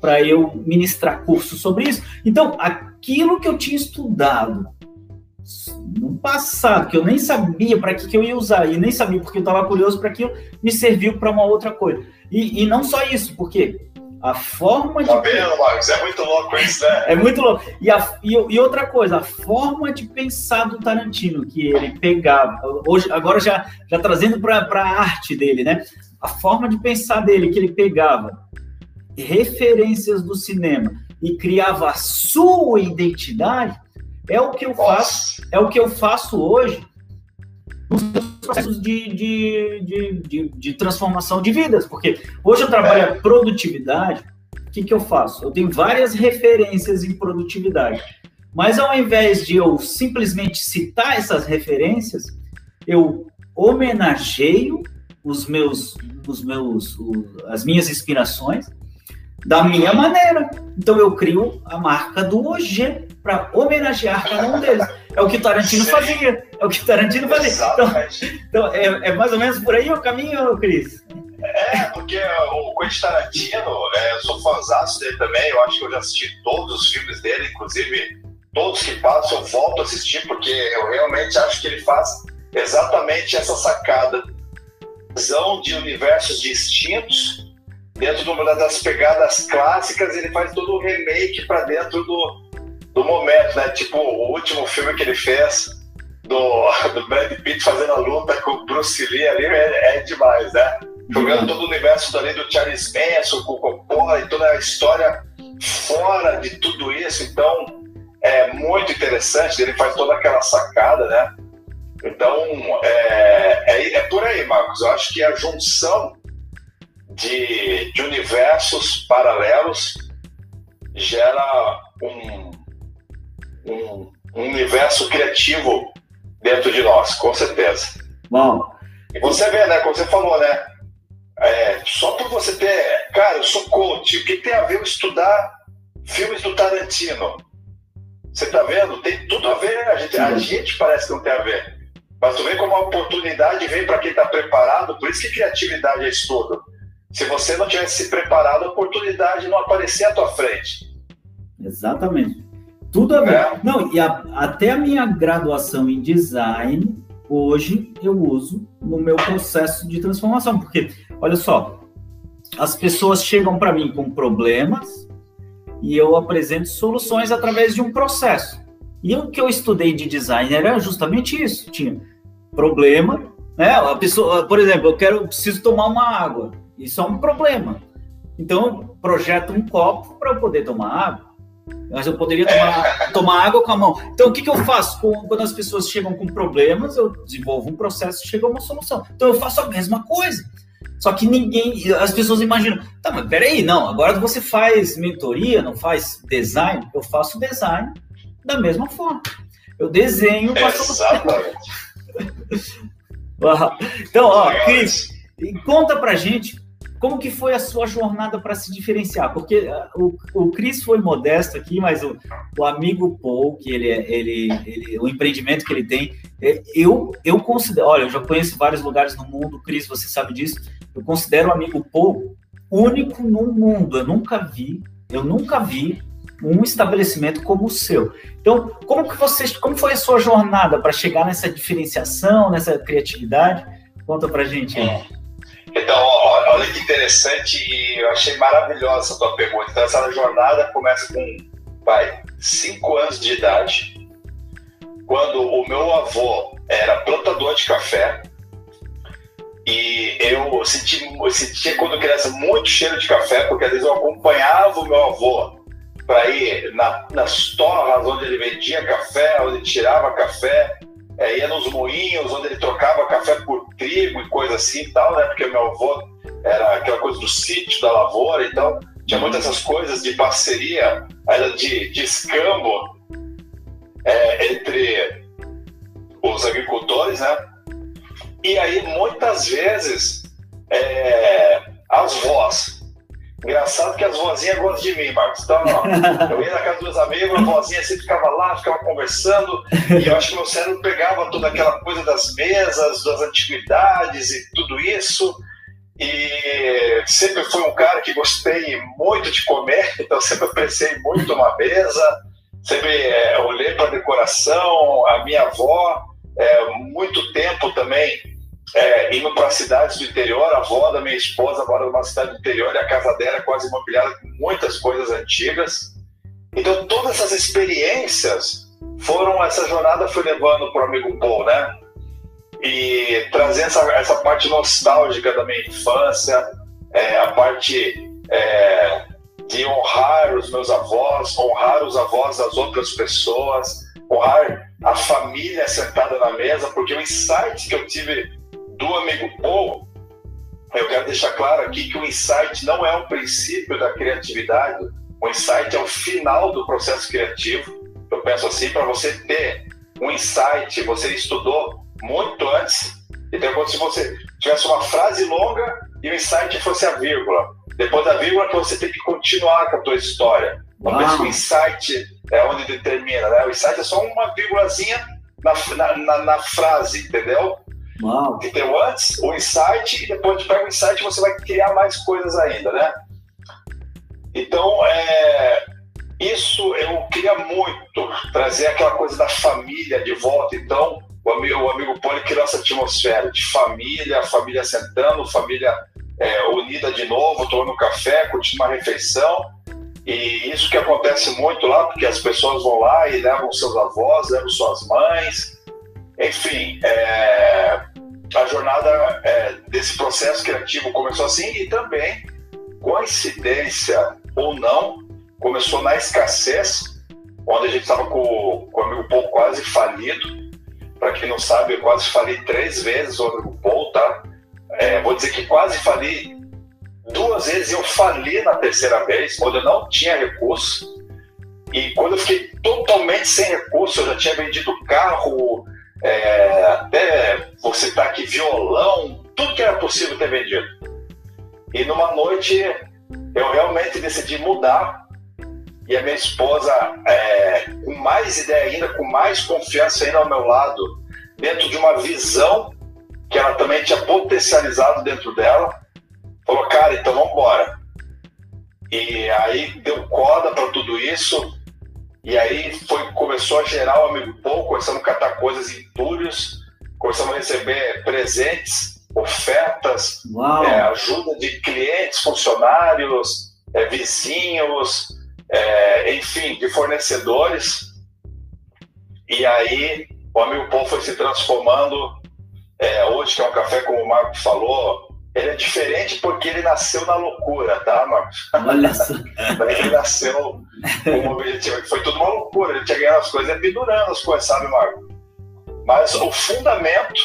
para eu ministrar curso sobre isso. Então, aquilo que eu tinha estudado no passado, que eu nem sabia para que, que eu ia usar, e nem sabia porque eu estava curioso para aquilo, me serviu para uma outra coisa. E, e não só isso, porque a forma de. Tá vendo, Marcos? É muito louco isso, né? é muito louco. E, a, e, e, outra coisa, a forma de pensar do Tarantino, que ele pegava, hoje, agora já, já trazendo para a arte dele, né? A forma de pensar dele, que ele pegava referências do cinema e criava a sua identidade, é o que eu faço, é o que eu faço hoje nos processos de, de, de, de, de transformação de vidas, porque hoje eu trabalho a produtividade. O que, que eu faço? Eu tenho várias referências em produtividade, mas ao invés de eu simplesmente citar essas referências, eu homenageio os meus, os meus, as minhas inspirações da minha maneira. Então eu crio a marca do OG para homenagear cada um deles. [laughs] É o que Tarantino Sim. fazia. É o que Tarantino fazia. Então, então é, é, mais ou menos por aí o caminho, Cris. É, porque o Quentin Tarantino, é, eu sou fãzão dele também, eu acho que eu já assisti todos os filmes dele, inclusive todos que passam eu volto a assistir, porque eu realmente acho que ele faz exatamente essa sacada visão de universos distintos dentro de uma das pegadas clássicas, ele faz todo o remake para dentro do, do momento, né? Tipo, o último filme que ele fez do, do Brad Pitt fazendo a luta com o Bruce Lee ali é, é demais, né? Jogando uhum. todo o universo ali do Charles Manson, com o Coppola e toda a história fora de tudo isso. Então, é muito interessante. Ele faz toda aquela sacada, né? Então, é, é, é por aí, Marcos. Eu acho que a junção de, de universos paralelos gera um, um, um, universo criativo dentro de nós, com certeza. Bom. E você vê, né? Como você falou, né? É, só por você ter. Cara, eu sou coach. O que tem a ver eu estudar filmes do Tarantino? Você tá vendo? Tem tudo a ver. A gente, a gente parece que não tem a ver. Mas tu vê como a oportunidade vem para quem está preparado. Por isso que criatividade é estudo. Se você não tivesse se preparado, a oportunidade não aparecia à tua frente. Exatamente. Tudo a ver. É. Não, e a, até a minha graduação em design, hoje eu uso no meu processo de transformação. Porque, olha só, as pessoas chegam para mim com problemas e eu apresento soluções através de um processo. E o que eu estudei de design era justamente isso. Tinha problema, né? A pessoa, por exemplo, eu quero, preciso tomar uma água. Isso é um problema. Então, projeto um copo para eu poder tomar água. Mas eu poderia tomar, tomar água com a mão. Então, o que, que eu faço? Quando as pessoas chegam com problemas, eu desenvolvo um processo e chega a uma solução. Então, eu faço a mesma coisa. Só que ninguém, as pessoas imaginam, tá, mas peraí, não, agora você faz mentoria, não faz design? Eu faço design da mesma forma. Eu desenho. Exatamente. [laughs] então, ó, Cris, conta pra gente como que foi a sua jornada para se diferenciar? Porque uh, o, o Cris foi modesto aqui, mas o, o amigo Paul, que ele, é, ele, ele, o empreendimento que ele tem, é, eu, eu considero, olha, eu já conheço vários lugares no mundo, Cris, você sabe disso, eu considero o amigo Paul único no mundo. Eu nunca vi, eu nunca vi um estabelecimento como o seu. Então, como que você, como foi a sua jornada para chegar nessa diferenciação, nessa criatividade? Conta para gente aí. É. Então, olha que interessante e eu achei maravilhosa a tua pergunta. Então, essa jornada começa com, vai, cinco anos de idade, quando o meu avô era plantador de café e eu senti, sentia quando criança muito cheiro de café, porque às vezes eu acompanhava o meu avô para ir na, nas torras onde ele vendia café, onde ele tirava café, é, ia nos moinhos onde ele trocava café por trigo e coisa assim e tal, né? Porque meu avô era aquela coisa do sítio, da lavoura, então tinha muitas essas coisas de parceria, de, de escambo é, entre os agricultores, né? E aí, muitas vezes, é, as vós. Engraçado que as vozinhas gostam de mim, Marcos. Então, ó, eu ia na casa dos amigos, a vozinha sempre ficava lá, ficava conversando, e eu acho que meu cérebro pegava toda aquela coisa das mesas, das antiguidades e tudo isso. E sempre fui um cara que gostei muito de comer, então sempre apreciei muito uma mesa, sempre é, olhei para a decoração, a minha avó, é, muito tempo também é, indo para cidades do interior. A avó da minha esposa mora numa cidade do interior e a casa dela é quase imobiliada com muitas coisas antigas. Então, todas essas experiências foram, essa jornada foi levando para o amigo Paul, né? E trazendo essa, essa parte nostálgica da minha infância, é, a parte é, de honrar os meus avós, honrar os avós das outras pessoas, honrar a família sentada na mesa, porque o insight que eu tive do amigo Paul, eu quero deixar claro aqui que o insight não é um princípio da criatividade, o insight é o final do processo criativo. Eu penso assim, para você ter um insight, você estudou muito antes, então é como se você tivesse uma frase longa e o insight fosse a vírgula. Depois da vírgula que você tem que continuar com a tua história. Então, o insight é onde determina, né? O insight é só uma vírgulazinha na, na, na, na frase, entendeu? Uau. Que tem o antes, o insight, e depois de pega o insight você vai criar mais coisas ainda, né? Então, é, isso eu queria muito trazer aquela coisa da família de volta. Então, o amigo, o amigo Poli criou essa atmosfera de família, família sentando, família é, unida de novo, tomando café, curtindo uma refeição. E isso que acontece muito lá, porque as pessoas vão lá e levam seus avós, levam suas mães, enfim, é, a jornada é, desse processo criativo começou assim e também, coincidência ou não, começou na escassez, onde a gente estava com, com o amigo Paul quase falido. Para quem não sabe, eu quase fali três vezes o amigo Paul, tá? É, vou dizer que quase fali duas vezes eu fali na terceira vez, quando eu não tinha recurso. E quando eu fiquei totalmente sem recurso, eu já tinha vendido carro, é, até você tá aqui violão, tudo que era possível ter vendido. E numa noite eu realmente decidi mudar e a minha esposa, é, com mais ideia ainda, com mais confiança ainda ao meu lado, dentro de uma visão que ela também tinha potencializado dentro dela, falou: Cara, então vamos embora. E aí deu corda para tudo isso. E aí foi, começou a gerar o amigo pouco, começamos a catar coisas em túrios, começamos a receber presentes, ofertas, é, ajuda de clientes, funcionários, é, vizinhos, é, enfim, de fornecedores. E aí o amigo Paul foi se transformando. É, hoje, que é um café, como o Marco falou, ele é diferente porque ele nasceu na loucura, tá, Marcos? Olha [laughs] só. ele nasceu com um objetivo. Foi tudo uma loucura. Ele tinha ganhado as coisas, é pendurando as coisas, sabe, Marcos? Mas o fundamento,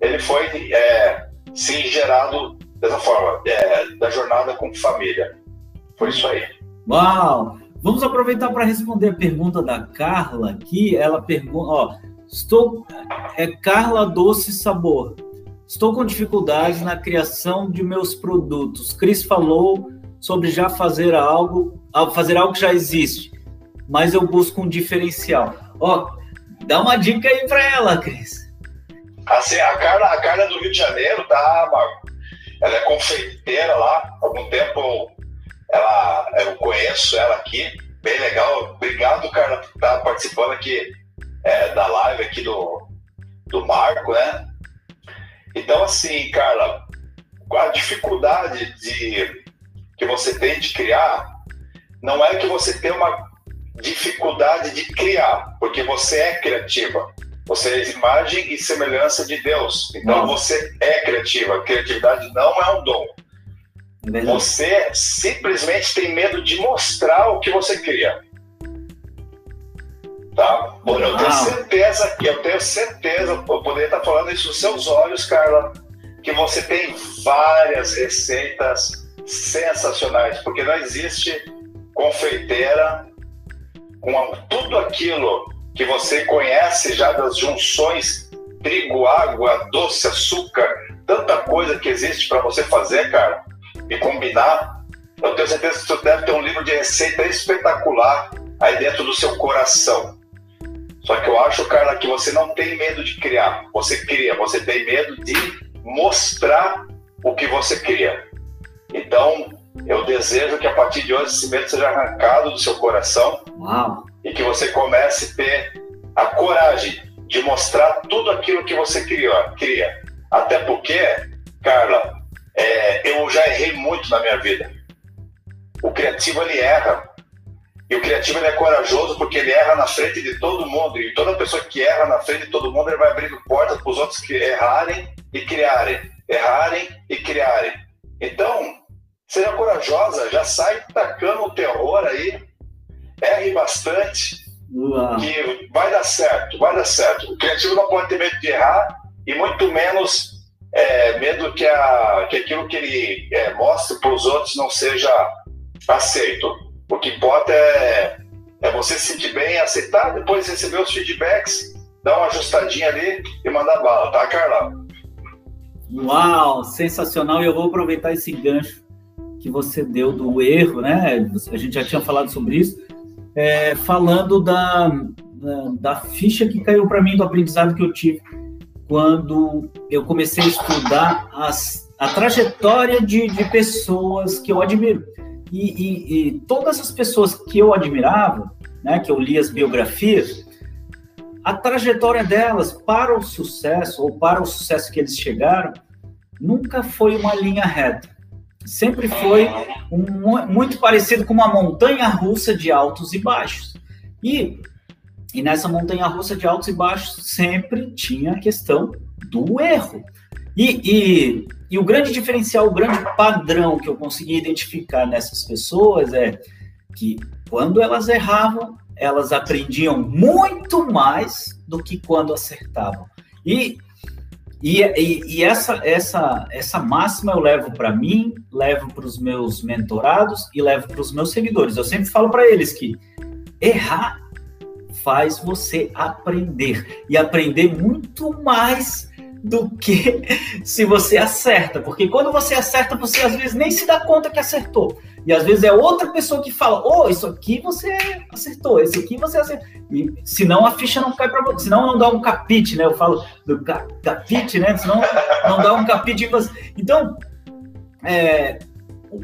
ele foi, é, sim, gerado dessa forma, é, da jornada com família. Foi isso aí. Uau! Vamos aproveitar para responder a pergunta da Carla aqui. Ela pergunta, ó, estou é Carla Doce Sabor. Estou com dificuldades na criação de meus produtos. Cris falou sobre já fazer algo, fazer algo que já existe, mas eu busco um diferencial. Ó, dá uma dica aí para ela, Cris. Assim, a Carla, a Carla do Rio de Janeiro, tá, Marco? Ela é confeiteira lá. Há algum tempo ela, eu conheço ela aqui. Bem legal. Obrigado, Carla, por estar participando aqui é, da live aqui do, do Marco, né? Então, assim, Carla, a dificuldade de, que você tem de criar não é que você tem uma dificuldade de criar, porque você é criativa. Você é imagem e semelhança de Deus. Então você é criativa. Criatividade não é um dom. É você simplesmente tem medo de mostrar o que você cria. Tá? Eu tenho certeza, eu tenho certeza, eu poderia estar falando isso nos seus olhos, Carla, que você tem várias receitas sensacionais, porque não existe confeiteira com tudo aquilo que você conhece já das junções trigo, água, doce, açúcar, tanta coisa que existe para você fazer, cara, e combinar. Eu tenho certeza que você deve ter um livro de receita espetacular aí dentro do seu coração. Só que eu acho, cara, que você não tem medo de criar. Você cria, você tem medo de mostrar o que você cria. Então, eu desejo que a partir de hoje esse medo seja arrancado do seu coração. Uau e que você comece a ter a coragem de mostrar tudo aquilo que você criou, cria. Até porque, Carla, é, eu já errei muito na minha vida. O criativo ele erra. E o criativo ele é corajoso porque ele erra na frente de todo mundo. E toda pessoa que erra na frente de todo mundo, ele vai abrindo portas para os outros que errarem e criarem. Errarem e criarem. Então, seja corajosa, já sai tacando o terror aí erre bastante, Uau. que vai dar certo, vai dar certo. O criativo não pode ter medo de errar e muito menos é, medo que, a, que aquilo que ele é, mostre para os outros não seja aceito. O que importa é, é você se sentir bem, aceitar, depois receber os feedbacks, dar uma ajustadinha ali e mandar bala, tá, Carla? Uau, sensacional! E eu vou aproveitar esse gancho que você deu do erro, né? A gente já tinha falado sobre isso é, falando da, da, da, ficha que caiu para mim do aprendizado que eu tive quando eu comecei a estudar as, a trajetória de, de pessoas que eu admiro. E, e, e, todas as pessoas que eu admirava, né, que eu li as biografias, a trajetória delas para o sucesso, ou para o sucesso que eles chegaram, nunca foi uma linha reta sempre foi um, muito parecido com uma montanha russa de altos e baixos. E, e nessa montanha russa de altos e baixos sempre tinha a questão do erro. E, e, e o grande diferencial, o grande padrão que eu consegui identificar nessas pessoas é que quando elas erravam, elas aprendiam muito mais do que quando acertavam. E e, e, essa, essa, essa máxima eu levo para mim, levo para os meus mentorados e levo para os meus seguidores. Eu sempre falo para eles que errar faz você aprender e aprender muito mais do que se você acerta, porque quando você acerta, você às vezes nem se dá conta que acertou. E às vezes é outra pessoa que fala: "Oh, isso aqui você acertou, esse aqui você acertou". E senão a ficha não cai para você, senão não dá um capite, né? Eu falo do capite, né? Senão não dá um capite em você. Então, é,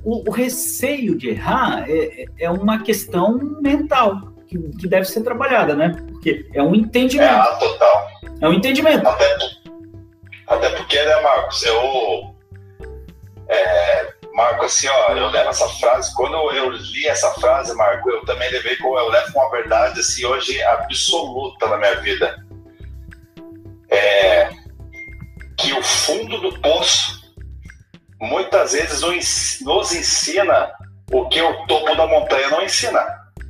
o, o, receio de errar é, é uma questão mental que, que, deve ser trabalhada, né? Porque é um entendimento. É, total. É um entendimento. Até, até porque, né, Marcos, eu. É, Marco, assim, ó, eu levo essa frase, quando eu li essa frase, Marco, eu também levei com, eu levo uma verdade, assim, hoje absoluta na minha vida. É que o fundo do poço muitas vezes nos ensina o que o topo da montanha não ensina.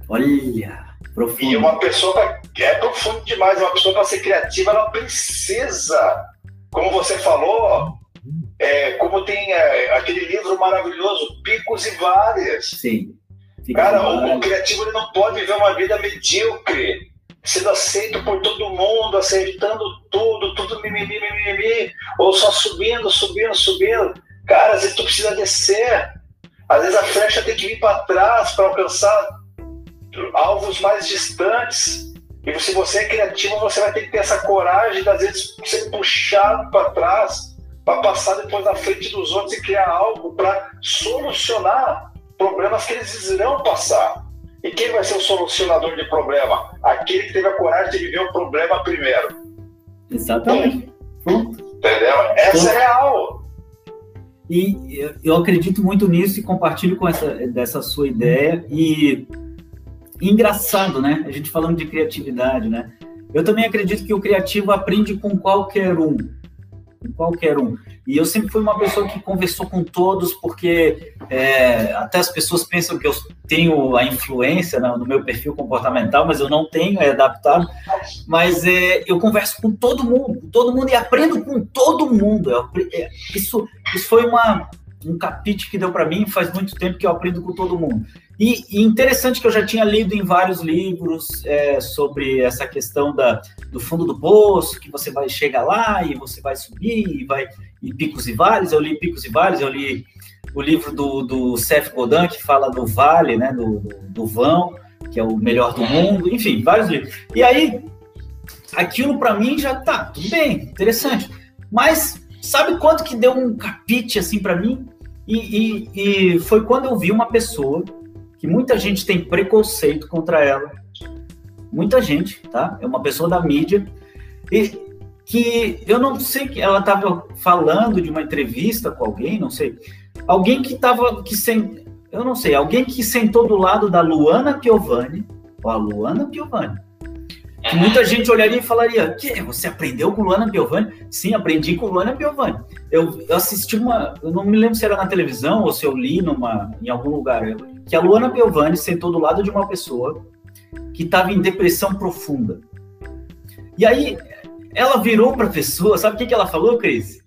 Olha, profundo. E uma pessoa é profundo demais, uma pessoa para ser criativa, ela precisa, como você falou, é, como tem é, aquele livro maravilhoso, Picos e Várias. Sim. Cara, o, o, criativo ele não pode viver uma vida medíocre, sendo aceito por todo mundo, aceitando tudo, tudo mimimi, mimimi, ou só subindo, subindo, subindo. Cara, às vezes tu precisa descer. Às vezes a flecha tem que vir para trás para alcançar alvos mais distantes. E se você é criativo, você vai ter que ter essa coragem de, às vezes, ser puxado para trás, para passar depois na frente dos outros e criar algo para solucionar problemas que eles irão passar. E quem vai ser o solucionador de problema? Aquele que teve a coragem de viver o problema primeiro. Exatamente. Entendeu? Essa é real. E eu acredito muito nisso e compartilho com essa dessa sua ideia. E engraçado, né? A gente falando de criatividade, né? Eu também acredito que o criativo aprende com qualquer um. Com qualquer um. E eu sempre fui uma pessoa que conversou com todos, porque é, até as pessoas pensam que eu tenho a influência no meu perfil comportamental, mas eu não tenho, é adaptado. Mas é, eu converso com todo mundo, todo mundo e aprendo com todo mundo. Eu, é, isso, isso foi uma, um capítulo que deu para mim faz muito tempo que eu aprendo com todo mundo. E, e, interessante que eu já tinha lido em vários livros é, sobre essa questão da, do fundo do poço, que você vai chegar lá e você vai subir e vai e picos e vales. Eu li Picos e Vales, eu li o livro do, do Seth Godin, que fala do vale, né, do, do, vão, que é o melhor do mundo, enfim, vários livros. E aí, aquilo para mim já tá, tudo bem, interessante. Mas sabe quanto que deu um capite assim para mim? E, e, e foi quando eu vi uma pessoa que muita gente tem preconceito contra ela. Muita gente, tá? É uma pessoa da mídia. E que eu não sei que ela estava falando de uma entrevista com alguém, não sei. Alguém que estava que sem, eu não sei, alguém que sentou do lado da Luana Piovani, ou a Luana Piovani. Que muita gente olharia e falaria: "Que você aprendeu com Luana Piovani?" Sim, aprendi com Luana Piovani. Eu, eu assisti uma, eu não me lembro se era na televisão ou se eu li numa em algum lugar que a Luana Piovani sentou do lado de uma pessoa que estava em depressão profunda. E aí ela virou para a pessoa, sabe o que, que ela falou, Cris?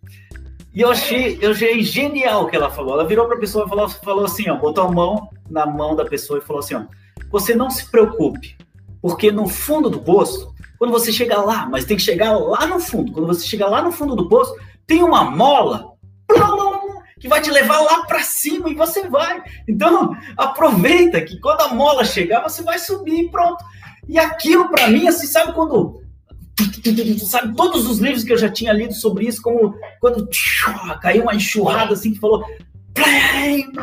E eu achei, eu achei genial o que ela falou. Ela virou para a pessoa e falou, falou assim, ó, botou a mão na mão da pessoa e falou assim, ó, você não se preocupe, porque no fundo do poço, quando você chegar lá, mas tem que chegar lá no fundo, quando você chegar lá no fundo do poço, tem uma mola que vai te levar lá para cima e você vai. Então, aproveita que quando a mola chegar, você vai subir e pronto. E aquilo para mim, assim, sabe quando sabe todos os livros que eu já tinha lido sobre isso, como quando caiu uma enxurrada assim que falou,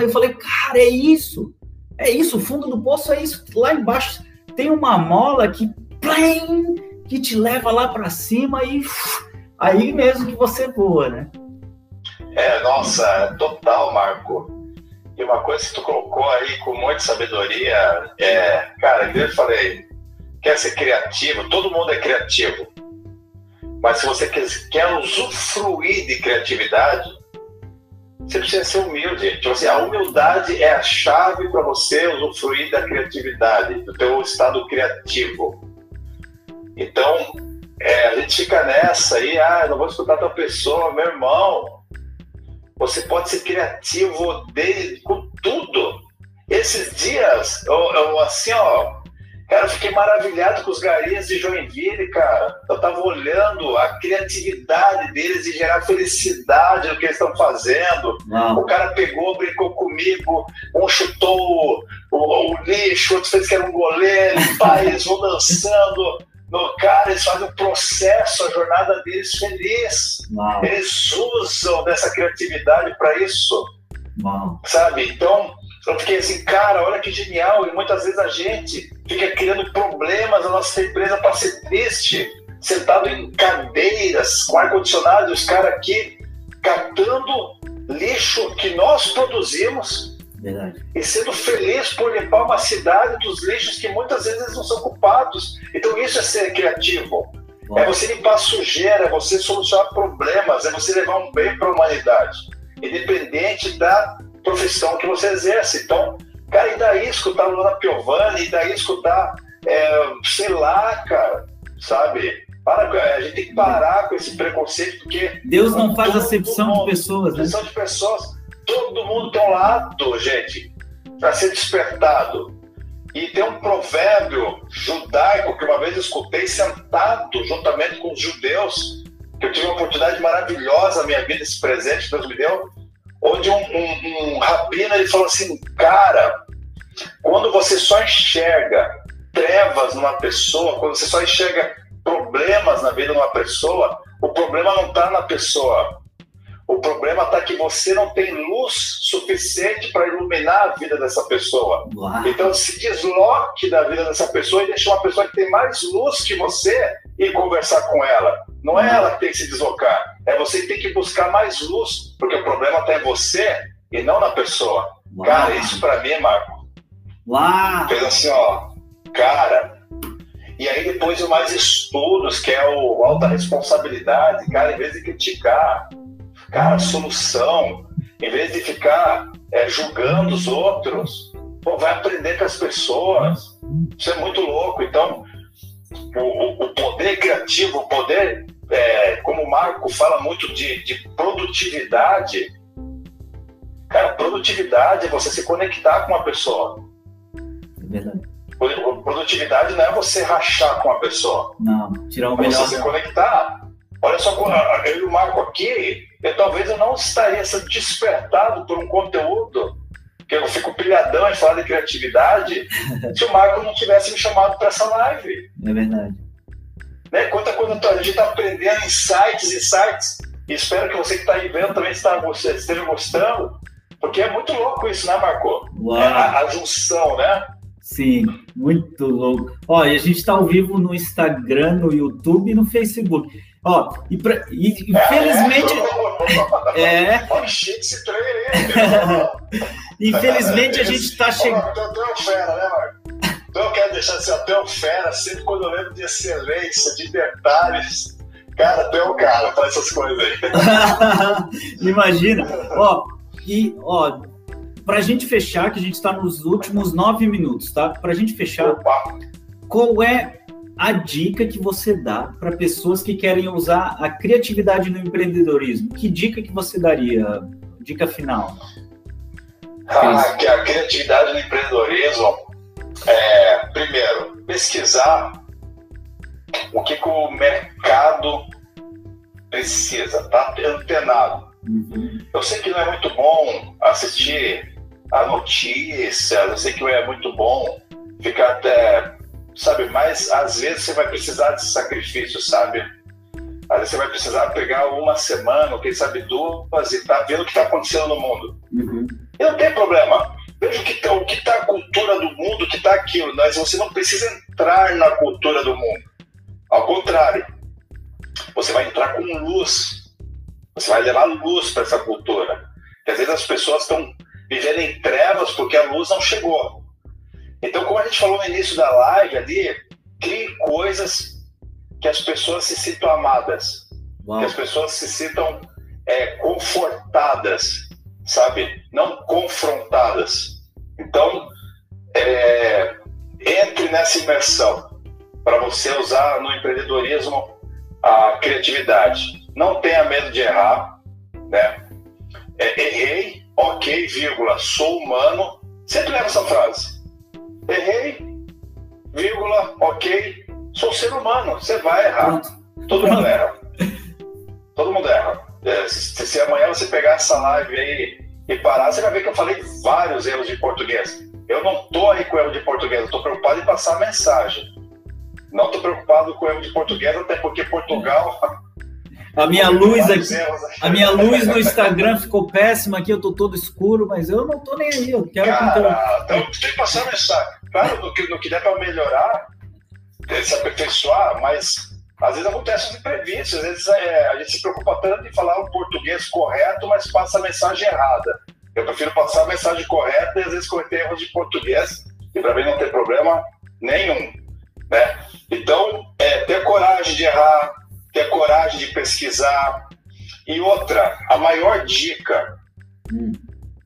eu falei, cara, é isso. É isso, o fundo do poço é isso. Lá embaixo tem uma mola que que te leva lá para cima e aí mesmo que você voa, né? É, nossa, total, Marco. E uma coisa que tu colocou aí com muita sabedoria é, cara, eu falei, quer ser criativo, todo mundo é criativo. Mas se você quer usufruir de criatividade, você precisa ser humilde. Tipo assim, a humildade é a chave para você usufruir da criatividade, do teu estado criativo. Então, é, a gente fica nessa aí, ah, não vou escutar tua pessoa, meu irmão. Você pode ser criativo de, com tudo. Esses dias, eu, eu, assim, ó, cara, eu fiquei maravilhado com os galinhas de Joinville, cara. Eu tava olhando a criatividade deles e gerar felicidade no que eles estão fazendo. Não. O cara pegou, brincou comigo, um chutou o, o, o lixo, outro fez que era um goleiro, [laughs] pai, eles vão dançando no cara, eles fazem o processo, a jornada deles feliz. Uau. Eles usam dessa criatividade para isso. Uau. Sabe? Então, eu fiquei assim, cara, olha que genial. E muitas vezes a gente fica criando problemas na nossa empresa para ser triste, sentado em cadeiras, com ar-condicionado, os caras aqui catando lixo que nós produzimos Verdade. E sendo feliz por limpar uma cidade dos lixos que muitas vezes não são culpados. Então isso é ser criativo. Bom. É você limpar a sujeira, é você solucionar problemas, é você levar um bem para a humanidade, independente da profissão que você exerce. Então, cara, e daí escutar a Luna Piovani, e daí escutar, é, sei lá, cara, sabe? Para, a gente tem que parar com esse preconceito, porque. Deus não faz acepção de pessoas, né? Acepção de pessoas todo mundo tem um lado, gente, para ser despertado. E tem um provérbio judaico que uma vez escutei sentado juntamente com os judeus, que eu tive uma oportunidade maravilhosa na minha vida, esse presente que Deus me deu, onde um, um, um rabino ele falou assim, cara, quando você só enxerga trevas numa pessoa, quando você só enxerga problemas na vida de uma pessoa, o problema não está na pessoa, o problema está que você não tem luz suficiente para iluminar a vida dessa pessoa. Uau. Então se desloque da vida dessa pessoa e deixe uma pessoa que tem mais luz que você e conversar com ela. Não é ela que tem que se deslocar, é você que tem que buscar mais luz, porque o problema está em você e não na pessoa. Uau. Cara, isso para mim, Marco. Uau. Fez assim, ó, cara. E aí depois o mais estudos, que é o alta responsabilidade, cara, em vez de criticar, Cara, solução, em vez de ficar é, julgando os outros, pô, vai aprender com as pessoas. Isso é muito louco. Então, o, o poder criativo, o poder, é, como o Marco fala muito de, de produtividade, cara, produtividade é você se conectar com uma pessoa. É verdade. Produtividade não é você rachar com a pessoa. Não, tirar o é melhor. Você se conectar. Olha só, eu e o Marco aqui, eu, talvez eu não estaria sendo despertado por um conteúdo que eu fico pilhadão em falar de criatividade [laughs] se o Marco não tivesse me chamado para essa live. É verdade. Né? Quanta coisa a gente está aprendendo insights, insights, e espero que você que está aí vendo também esteja gostando, porque é muito louco isso, né, Marco? É a, a junção, né? Sim, muito louco. Ó, e a gente está ao vivo no Instagram, no YouTube e no Facebook. Ó, e, pra, e infelizmente. É. é. esse [laughs] infelizmente a gente está chegando. É né, Marco? Então eu quero deixar assim, até o fera, sempre quando eu lembro de excelência, de detalhes. Cara, tu é o cara para essas coisas aí. [laughs] Imagina. Ó, e, ó, pra gente fechar, que a gente está nos últimos nove minutos, tá? Pra gente fechar, Opa. qual é a dica que você dá para pessoas que querem usar a criatividade no empreendedorismo? Que dica que você daria? Dica final. Ah, que a criatividade no empreendedorismo é, primeiro, pesquisar o que, que o mercado precisa, tá antenado. Uhum. Eu sei que não é muito bom assistir a notícias, eu sei que não é muito bom ficar até sabe? Mas às vezes você vai precisar de sacrifício, sabe? Às vezes você vai precisar pegar uma semana, ou quem sabe duas, e tá vendo o que está acontecendo no mundo. Uhum. E não tem problema. Veja o que está tá a cultura do mundo, o que está aquilo. Mas você não precisa entrar na cultura do mundo. Ao contrário, você vai entrar com luz. Você vai levar luz para essa cultura. Porque às vezes as pessoas estão vivendo em trevas porque a luz não chegou. Então, como a gente falou no início da live ali, crie coisas que as pessoas se sintam amadas, Uau. que as pessoas se sintam é, confortadas, sabe? Não confrontadas. Então, é, entre nessa imersão para você usar no empreendedorismo a criatividade. Não tenha medo de errar, né? É, errei, ok, vírgula, sou humano. Sempre leva essa frase errei, vírgula, ok, sou ser humano, você vai errar. Todo mundo [laughs] erra. Todo mundo erra. É, se, se, amanhã você pegar essa live aí e parar, você vai ver que eu falei vários erros de português. Eu não estou aí com erro de português, eu estou preocupado em passar a mensagem. Não estou preocupado com erro de português, até porque Portugal A minha luz aqui, a minha luz no Instagram ficou péssima aqui, eu tô todo escuro, mas eu não tô nem aí, eu quero Cara, então, tem que passar a mensagem. Claro, no que, no que der para melhorar, é, se aperfeiçoar, mas às vezes acontece os imprevistos, às vezes é, a gente se preocupa tanto em falar o português correto, mas passa a mensagem errada. Eu prefiro passar a mensagem correta e às vezes cometer erros de português, e para mim não tem problema nenhum. Né? Então, é, ter coragem de errar, ter coragem de pesquisar. E outra, a maior dica, hum.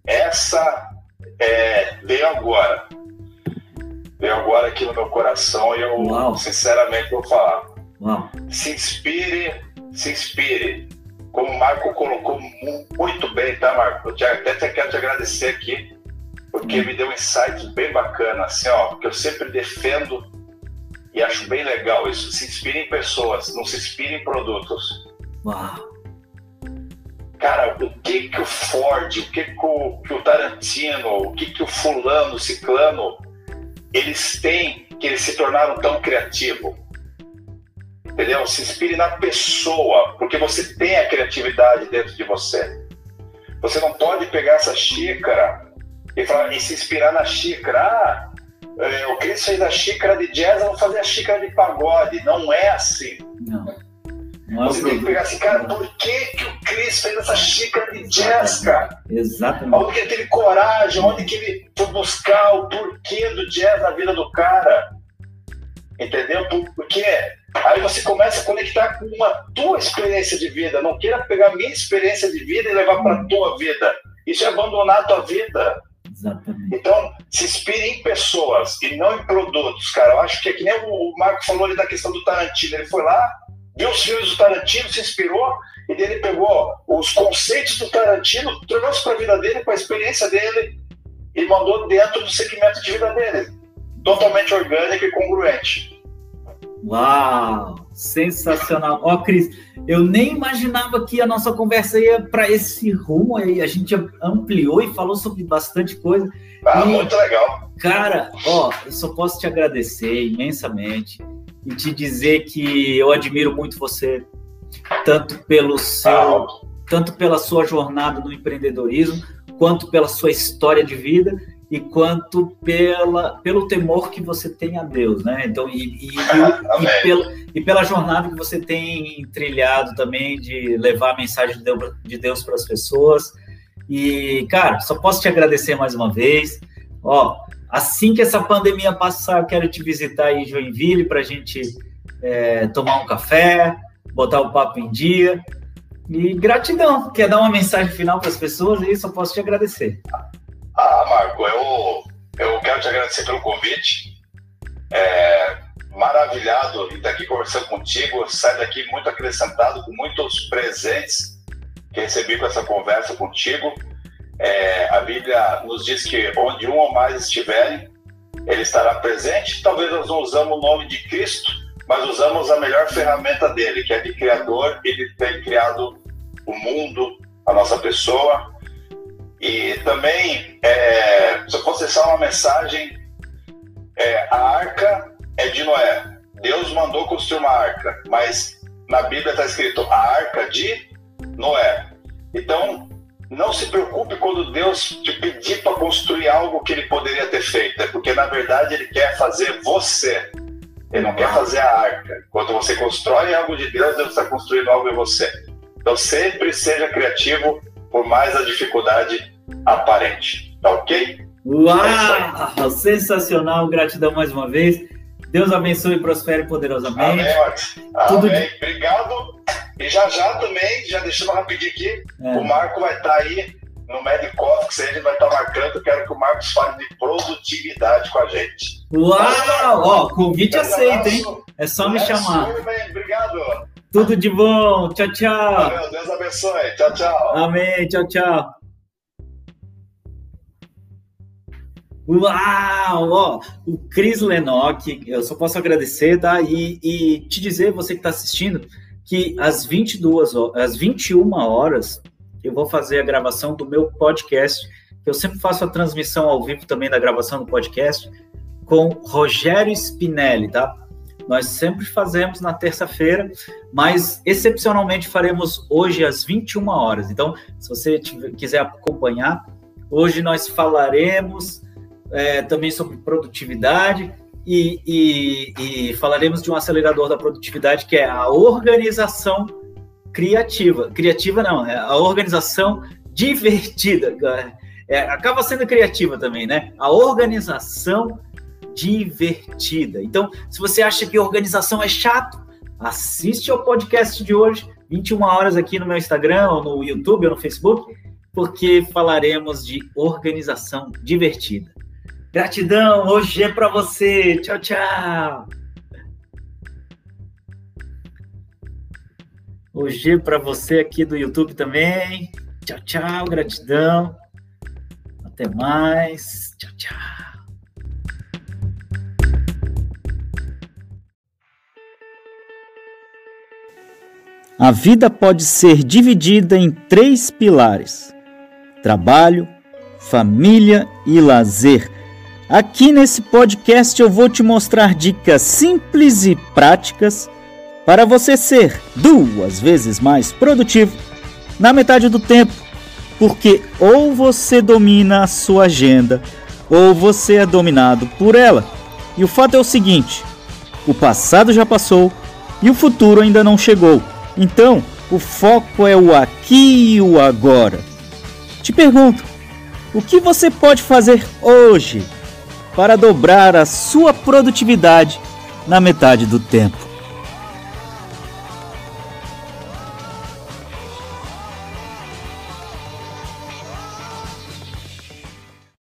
essa é, veio agora. Veio agora aqui no meu coração e eu Uau. sinceramente vou falar. Uau. Se inspire, se inspire. como o Marco colocou muito bem, tá, Marco? Eu te, até quero te agradecer aqui, porque me deu um insight bem bacana, assim, ó, porque eu sempre defendo e acho bem legal isso. Se inspire em pessoas, não se inspire em produtos. Uau! Cara, o que que o Ford, o que que o, que o Tarantino, o que que o fulano, o ciclano, eles têm que eles se tornaram tão criativos? Entendeu? Se inspire na pessoa, porque você tem a criatividade dentro de você. Você não pode pegar essa xícara e, falar, e se inspirar na xícara. Ah, é, o Chris fez a xícara de jazz, eu vou fazer a xícara de pagode. Não é assim. Não. Não é você tem que pegar assim, cara, por que, que o Chris fez essa xícara de jazz, cara? Exatamente. Onde que ele teve coragem, onde que ele foi buscar o porquê do jazz na vida do cara. Entendeu? Porque aí você começa a conectar com uma tua experiência de vida. Não queira pegar a minha experiência de vida e levar para a tua vida. Isso é abandonar a tua vida. Exatamente. Então, se inspire em pessoas e não em produtos, cara. Eu acho que é que nem o Marco falou ali da questão do Tarantino. Ele foi lá, viu os filmes do Tarantino, se inspirou e ele pegou os conceitos do Tarantino, trouxe para a vida dele, para a experiência dele e mandou dentro do segmento de vida dele. Totalmente orgânico e congruente. Uau! Sensacional. Ó, oh, Cris, eu nem imaginava que a nossa conversa ia para esse rumo aí. A gente ampliou e falou sobre bastante coisa. Ah, e, muito legal. Cara, ó, eu só posso te agradecer imensamente e te dizer que eu admiro muito você, tanto pelo seu, ah. tanto pela sua jornada no empreendedorismo, quanto pela sua história de vida e quanto pela, pelo temor que você tem a Deus, né? Então, e, e, [laughs] e, e, pela, e pela jornada que você tem trilhado também de levar a mensagem de Deus, de Deus para as pessoas. E, cara, só posso te agradecer mais uma vez. Ó, assim que essa pandemia passar, eu quero te visitar aí em Joinville para a gente é, tomar um café, botar o papo em dia. E gratidão. Quer dar uma mensagem final para as pessoas? E só posso te agradecer. Marco, eu, eu quero te agradecer pelo convite. É, maravilhado em estar aqui conversando contigo. Sai daqui muito acrescentado, com muitos presentes que recebi com essa conversa contigo. É, a Bíblia nos diz que onde um ou mais estiverem, ele estará presente. Talvez nós não usamos o nome de Cristo, mas usamos a melhor ferramenta dele, que é de Criador. Ele tem criado o mundo, a nossa pessoa, e também, é, se eu fosse deixar uma mensagem, é, a arca é de Noé. Deus mandou construir uma arca, mas na Bíblia está escrito a arca de Noé. Então, não se preocupe quando Deus te pedir para construir algo que ele poderia ter feito, é porque na verdade ele quer fazer você. Ele não quer fazer a arca. Quando você constrói algo de Deus, Deus está construindo algo em você. Então sempre seja criativo, por mais a dificuldade aparente. Tá ok? Uau! É sensacional, gratidão mais uma vez. Deus abençoe e prospere poderosamente. Amém, Tudo Amém. De... Obrigado. E já já também, já deixando rapidinho aqui, é. o Marco vai estar tá aí no Medicoff, que gente vai estar tá marcando. Quero que o Marcos fale de produtividade com a gente. Uau! Ó, convite aceito, hein? É só me chamar. Obrigado. Tudo de bom. Tchau, tchau. Valeu, Deus abençoe. Tchau, tchau. Amém. Tchau, tchau. Uau! Ó, o Cris Lenock, eu só posso agradecer, tá? E, e te dizer, você que está assistindo, que às 22 às 21 horas, eu vou fazer a gravação do meu podcast. Eu sempre faço a transmissão ao vivo também da gravação do podcast com Rogério Spinelli, tá? Nós sempre fazemos na terça-feira, mas excepcionalmente faremos hoje às 21 horas. Então, se você tiver, quiser acompanhar, hoje nós falaremos é, também sobre produtividade e, e, e, falaremos de um acelerador da produtividade que é a organização criativa. Criativa não, é a organização divertida. [laughs] É, acaba sendo criativa também, né? A organização divertida. Então, se você acha que organização é chato, assiste ao podcast de hoje, 21 horas aqui no meu Instagram, ou no YouTube, ou no Facebook, porque falaremos de organização divertida. Gratidão, hoje é para você. Tchau, tchau. Hoje para você aqui do YouTube também. Tchau, tchau, gratidão. Até mais. Tchau, tchau. A vida pode ser dividida em três pilares: trabalho, família e lazer. Aqui nesse podcast eu vou te mostrar dicas simples e práticas para você ser duas vezes mais produtivo na metade do tempo, porque ou você domina a sua agenda ou você é dominado por ela. E o fato é o seguinte: o passado já passou e o futuro ainda não chegou. Então, o foco é o aqui e o agora. Te pergunto, o que você pode fazer hoje para dobrar a sua produtividade na metade do tempo.